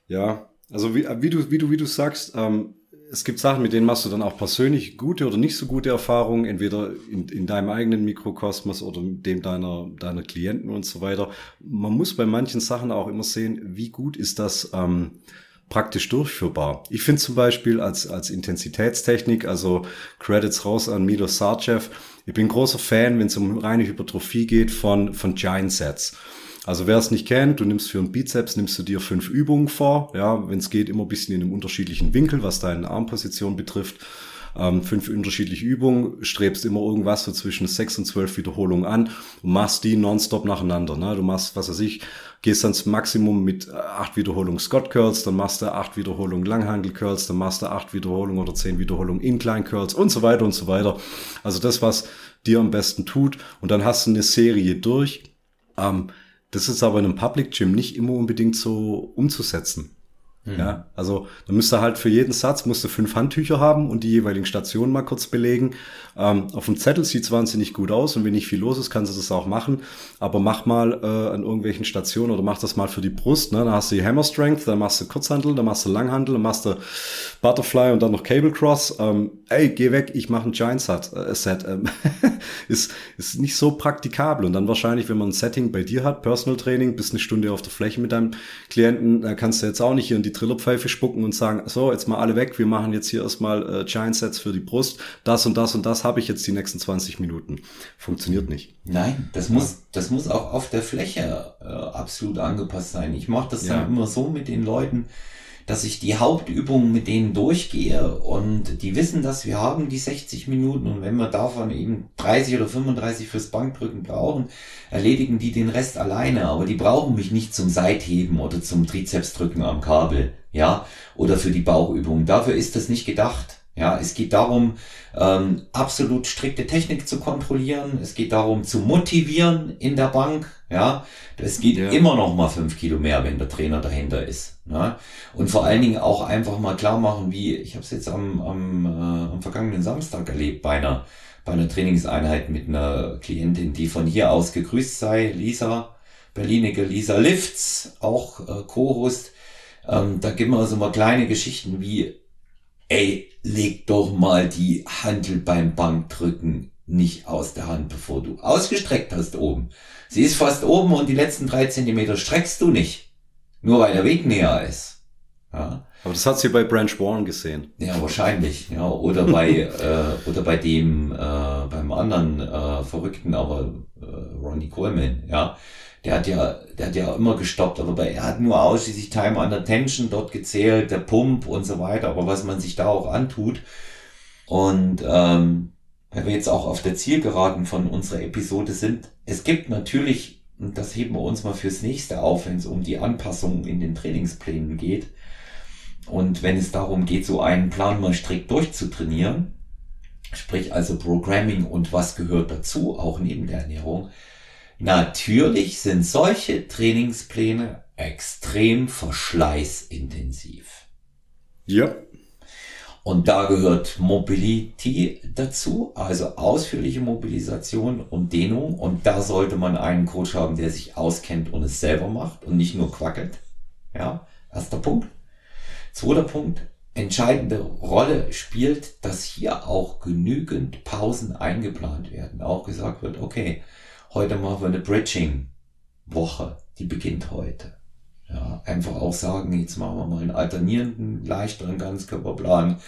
[SPEAKER 2] ja, also wie, wie, du, wie du, wie du sagst, ähm, es gibt Sachen, mit denen machst du dann auch persönlich gute oder nicht so gute Erfahrungen, entweder in, in deinem eigenen Mikrokosmos oder dem deiner, deiner Klienten und so weiter. Man muss bei manchen Sachen auch immer sehen, wie gut ist das ähm, praktisch durchführbar. Ich finde zum Beispiel als, als Intensitätstechnik, also Credits raus an Milo Sarcev, ich bin großer Fan, wenn es um reine Hypertrophie geht, von, von Giant Sets. Also wer es nicht kennt, du nimmst für einen Bizeps, nimmst du dir fünf Übungen vor, ja, wenn es geht, immer ein bisschen in einem unterschiedlichen Winkel, was deine Armposition betrifft ähm, fünf unterschiedliche Übungen, strebst immer irgendwas so zwischen sechs und zwölf Wiederholungen an und machst die nonstop nacheinander. Ne? Du machst, was weiß ich, gehst ins Maximum mit äh, acht Wiederholungen Scott Curls, dann machst du acht Wiederholungen Langhandel Curls, dann machst du acht Wiederholungen oder zehn Wiederholungen Incline Curls und so weiter und so weiter. Also das, was dir am besten tut. Und dann hast du eine Serie durch. Ähm, das ist aber in einem Public Gym nicht immer unbedingt so umzusetzen. Mhm. Ja, also da müsste halt für jeden Satz musst du fünf Handtücher haben und die jeweiligen Stationen mal kurz belegen. Ähm, auf dem Zettel sieht's wahnsinnig gut aus und wenn nicht viel los ist, kannst du das auch machen. Aber mach mal äh, an irgendwelchen Stationen oder mach das mal für die Brust. Ne? Dann hast du die Hammer Strength, dann machst du Kurzhandel, dann machst du Langhandel, dann machst du Butterfly und dann noch Cable Cross. Ähm, ey, geh weg, ich mache ein Giant Set. Äh, Set ähm, ist, ist nicht so praktikabel. Und dann wahrscheinlich, wenn man ein Setting bei dir hat, Personal Training, bist eine Stunde auf der Fläche mit deinem Klienten, da kannst du jetzt auch nicht hier in die Trillerpfeife spucken und sagen, so, jetzt mal alle weg, wir machen jetzt hier erstmal äh, Giant Sets für die Brust, das und das und das habe ich jetzt die nächsten 20 Minuten. Funktioniert nicht.
[SPEAKER 1] Nein, das muss, das muss auch auf der Fläche äh, absolut angepasst sein. Ich mache das ja. dann immer so mit den Leuten, dass ich die Hauptübungen mit denen durchgehe und die wissen, dass wir haben die 60 Minuten und wenn wir davon eben 30 oder 35 fürs Bankdrücken brauchen, erledigen die den Rest alleine, aber die brauchen mich nicht zum Seitheben oder zum Trizepsdrücken am Kabel, ja, oder für die Bauchübung. Dafür ist das nicht gedacht. Ja, es geht darum, ähm, absolut strikte Technik zu kontrollieren. Es geht darum, zu motivieren in der Bank. Ja, es geht ja. immer noch mal fünf Kilo mehr, wenn der Trainer dahinter ist. Ne? Und vor allen Dingen auch einfach mal klar machen, wie ich habe es jetzt am, am, äh, am vergangenen Samstag erlebt bei einer bei einer Trainingseinheit mit einer Klientin, die von hier aus gegrüßt sei, Lisa, Berlinige Lisa Lifts, auch äh, Co-Host. Ähm, da gibt wir so mal kleine Geschichten wie, ey, leg doch mal die Handel beim Bankdrücken nicht aus der Hand, bevor du ausgestreckt hast oben. Sie ist fast oben und die letzten drei Zentimeter streckst du nicht. Nur weil der Weg näher ist.
[SPEAKER 2] Ja. Aber das hat sie bei Branch Warren gesehen.
[SPEAKER 1] Ja, wahrscheinlich. Ja, oder bei äh, oder bei dem äh, beim anderen äh, Verrückten, aber äh, Ronnie Coleman. Ja, der hat ja der hat ja immer gestoppt, aber bei, er hat nur ausschließlich Time under Tension dort gezählt, der Pump und so weiter. Aber was man sich da auch antut und ähm, weil wir jetzt auch auf der Zielgeraden von unserer Episode sind, es gibt natürlich und das heben wir uns mal fürs nächste auf, wenn es um die Anpassungen in den Trainingsplänen geht und wenn es darum geht, so einen Plan mal strikt durchzutrainieren, sprich also Programming und was gehört dazu, auch neben der Ernährung, natürlich sind solche Trainingspläne extrem verschleißintensiv.
[SPEAKER 2] Ja.
[SPEAKER 1] Und da gehört Mobility dazu, also ausführliche Mobilisation und Dehnung. Und da sollte man einen Coach haben, der sich auskennt und es selber macht und nicht nur quackelt. Ja, erster Punkt. Zweiter Punkt, entscheidende Rolle spielt, dass hier auch genügend Pausen eingeplant werden. Auch gesagt wird, okay, heute machen wir eine Bridging-Woche, die beginnt heute. Ja, einfach auch sagen, jetzt machen wir mal einen alternierenden, leichteren Ganzkörperplan,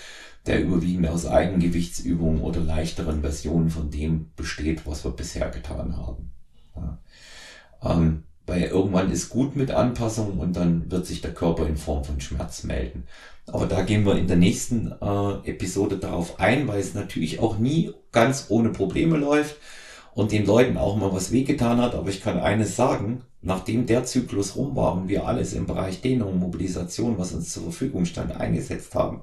[SPEAKER 1] der überwiegend aus Eigengewichtsübungen oder leichteren Versionen von dem besteht, was wir bisher getan haben. Ja. Ähm, weil irgendwann ist gut mit Anpassung und dann wird sich der Körper in Form von Schmerz melden. Aber da gehen wir in der nächsten äh, Episode darauf ein, weil es natürlich auch nie ganz ohne Probleme läuft und den Leuten auch mal was wehgetan hat. Aber ich kann eines sagen, nachdem der Zyklus rum war und wir alles im Bereich Dehnung, Mobilisation, was uns zur Verfügung stand, eingesetzt haben,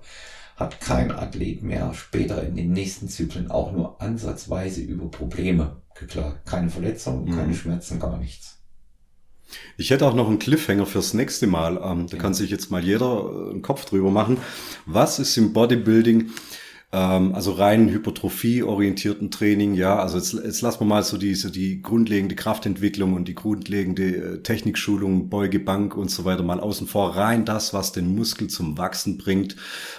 [SPEAKER 1] hat kein Athlet mehr später in den nächsten Zyklen auch nur ansatzweise über Probleme geklagt. Keine Verletzungen, mhm. keine Schmerzen, gar nichts.
[SPEAKER 2] Ich hätte auch noch einen Cliffhanger fürs nächste Mal. Ähm, da kann sich jetzt mal jeder äh, einen Kopf drüber machen. Was ist im Bodybuilding, ähm, also rein Hypertrophie-orientierten Training, ja, also jetzt, jetzt lassen wir mal so diese, die grundlegende Kraftentwicklung und die grundlegende äh, Technikschulung, Beuge, Bank und so weiter mal außen vor. Rein das, was den Muskel zum Wachsen bringt,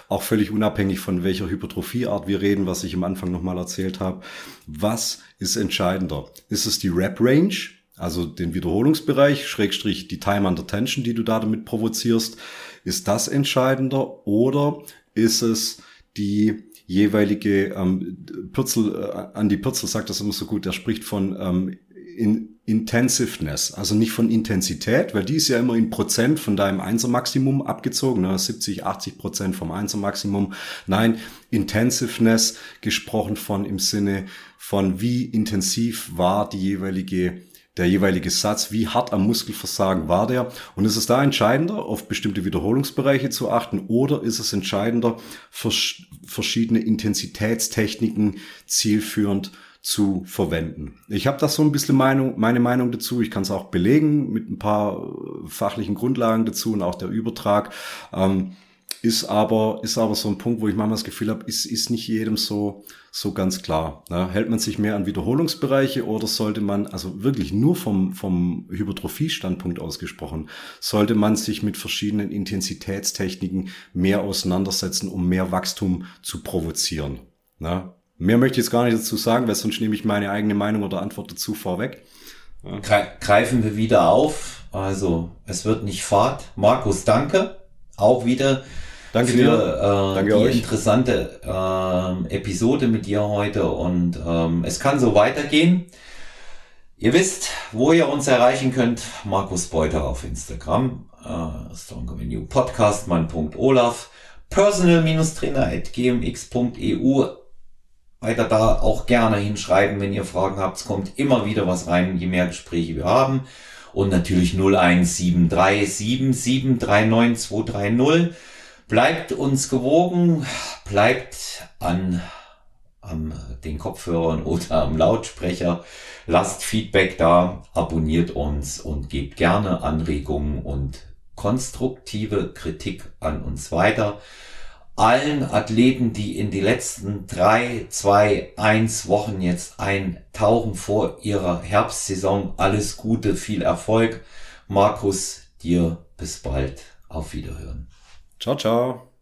[SPEAKER 2] auch völlig unabhängig von welcher Hypertrophieart wir reden, was ich am Anfang nochmal erzählt habe. Was ist entscheidender? Ist es die Rep-Range? also den Wiederholungsbereich, Schrägstrich die Time under Tension, die du da damit provozierst, ist das entscheidender oder ist es die jeweilige ähm, Pürzel, äh, Andy Pürzel sagt das immer so gut, der spricht von ähm, in Intensiveness, also nicht von Intensität, weil die ist ja immer in Prozent von deinem Einser-Maximum abgezogen, ne? 70, 80 Prozent vom Einser-Maximum. Nein, Intensiveness gesprochen von im Sinne von wie intensiv war die jeweilige der jeweilige Satz, wie hart am Muskelversagen war der. Und ist es da entscheidender, auf bestimmte Wiederholungsbereiche zu achten oder ist es entscheidender, verschiedene Intensitätstechniken zielführend zu verwenden. Ich habe da so ein bisschen Meinung, meine Meinung dazu. Ich kann es auch belegen mit ein paar äh, fachlichen Grundlagen dazu und auch der Übertrag. Ähm, ist aber, ist aber so ein Punkt, wo ich manchmal das Gefühl habe, ist, ist nicht jedem so, so ganz klar. Ne? Hält man sich mehr an Wiederholungsbereiche oder sollte man, also wirklich nur vom, vom Hypertrophie-Standpunkt ausgesprochen, sollte man sich mit verschiedenen Intensitätstechniken mehr auseinandersetzen, um mehr Wachstum zu provozieren. Ne? Mehr möchte ich jetzt gar nicht dazu sagen, weil sonst nehme ich meine eigene Meinung oder Antwort dazu vorweg.
[SPEAKER 1] Ja. Greifen wir wieder auf. Also, es wird nicht Fahrt. Markus, danke. Auch wieder
[SPEAKER 2] Danke für
[SPEAKER 1] dir. Äh, Danke die euch. interessante äh, Episode mit dir heute und ähm, es kann so weitergehen. Ihr wisst, wo ihr uns erreichen könnt. Markus Beuter auf Instagram, äh, Stronger Venue Podcast, mein.olaf, personal-trainer at gmx.eu. Weiter da auch gerne hinschreiben, wenn ihr Fragen habt. Es kommt immer wieder was rein, je mehr Gespräche wir haben. Und natürlich 0173 7739230. Bleibt uns gewogen, bleibt an, an den Kopfhörern oder am Lautsprecher, lasst Feedback da, abonniert uns und gebt gerne Anregungen und konstruktive Kritik an uns weiter. Allen Athleten, die in die letzten drei, zwei, eins Wochen jetzt eintauchen vor ihrer Herbstsaison. Alles Gute, viel Erfolg. Markus, dir bis bald. Auf Wiederhören.
[SPEAKER 2] Ciao, ciao.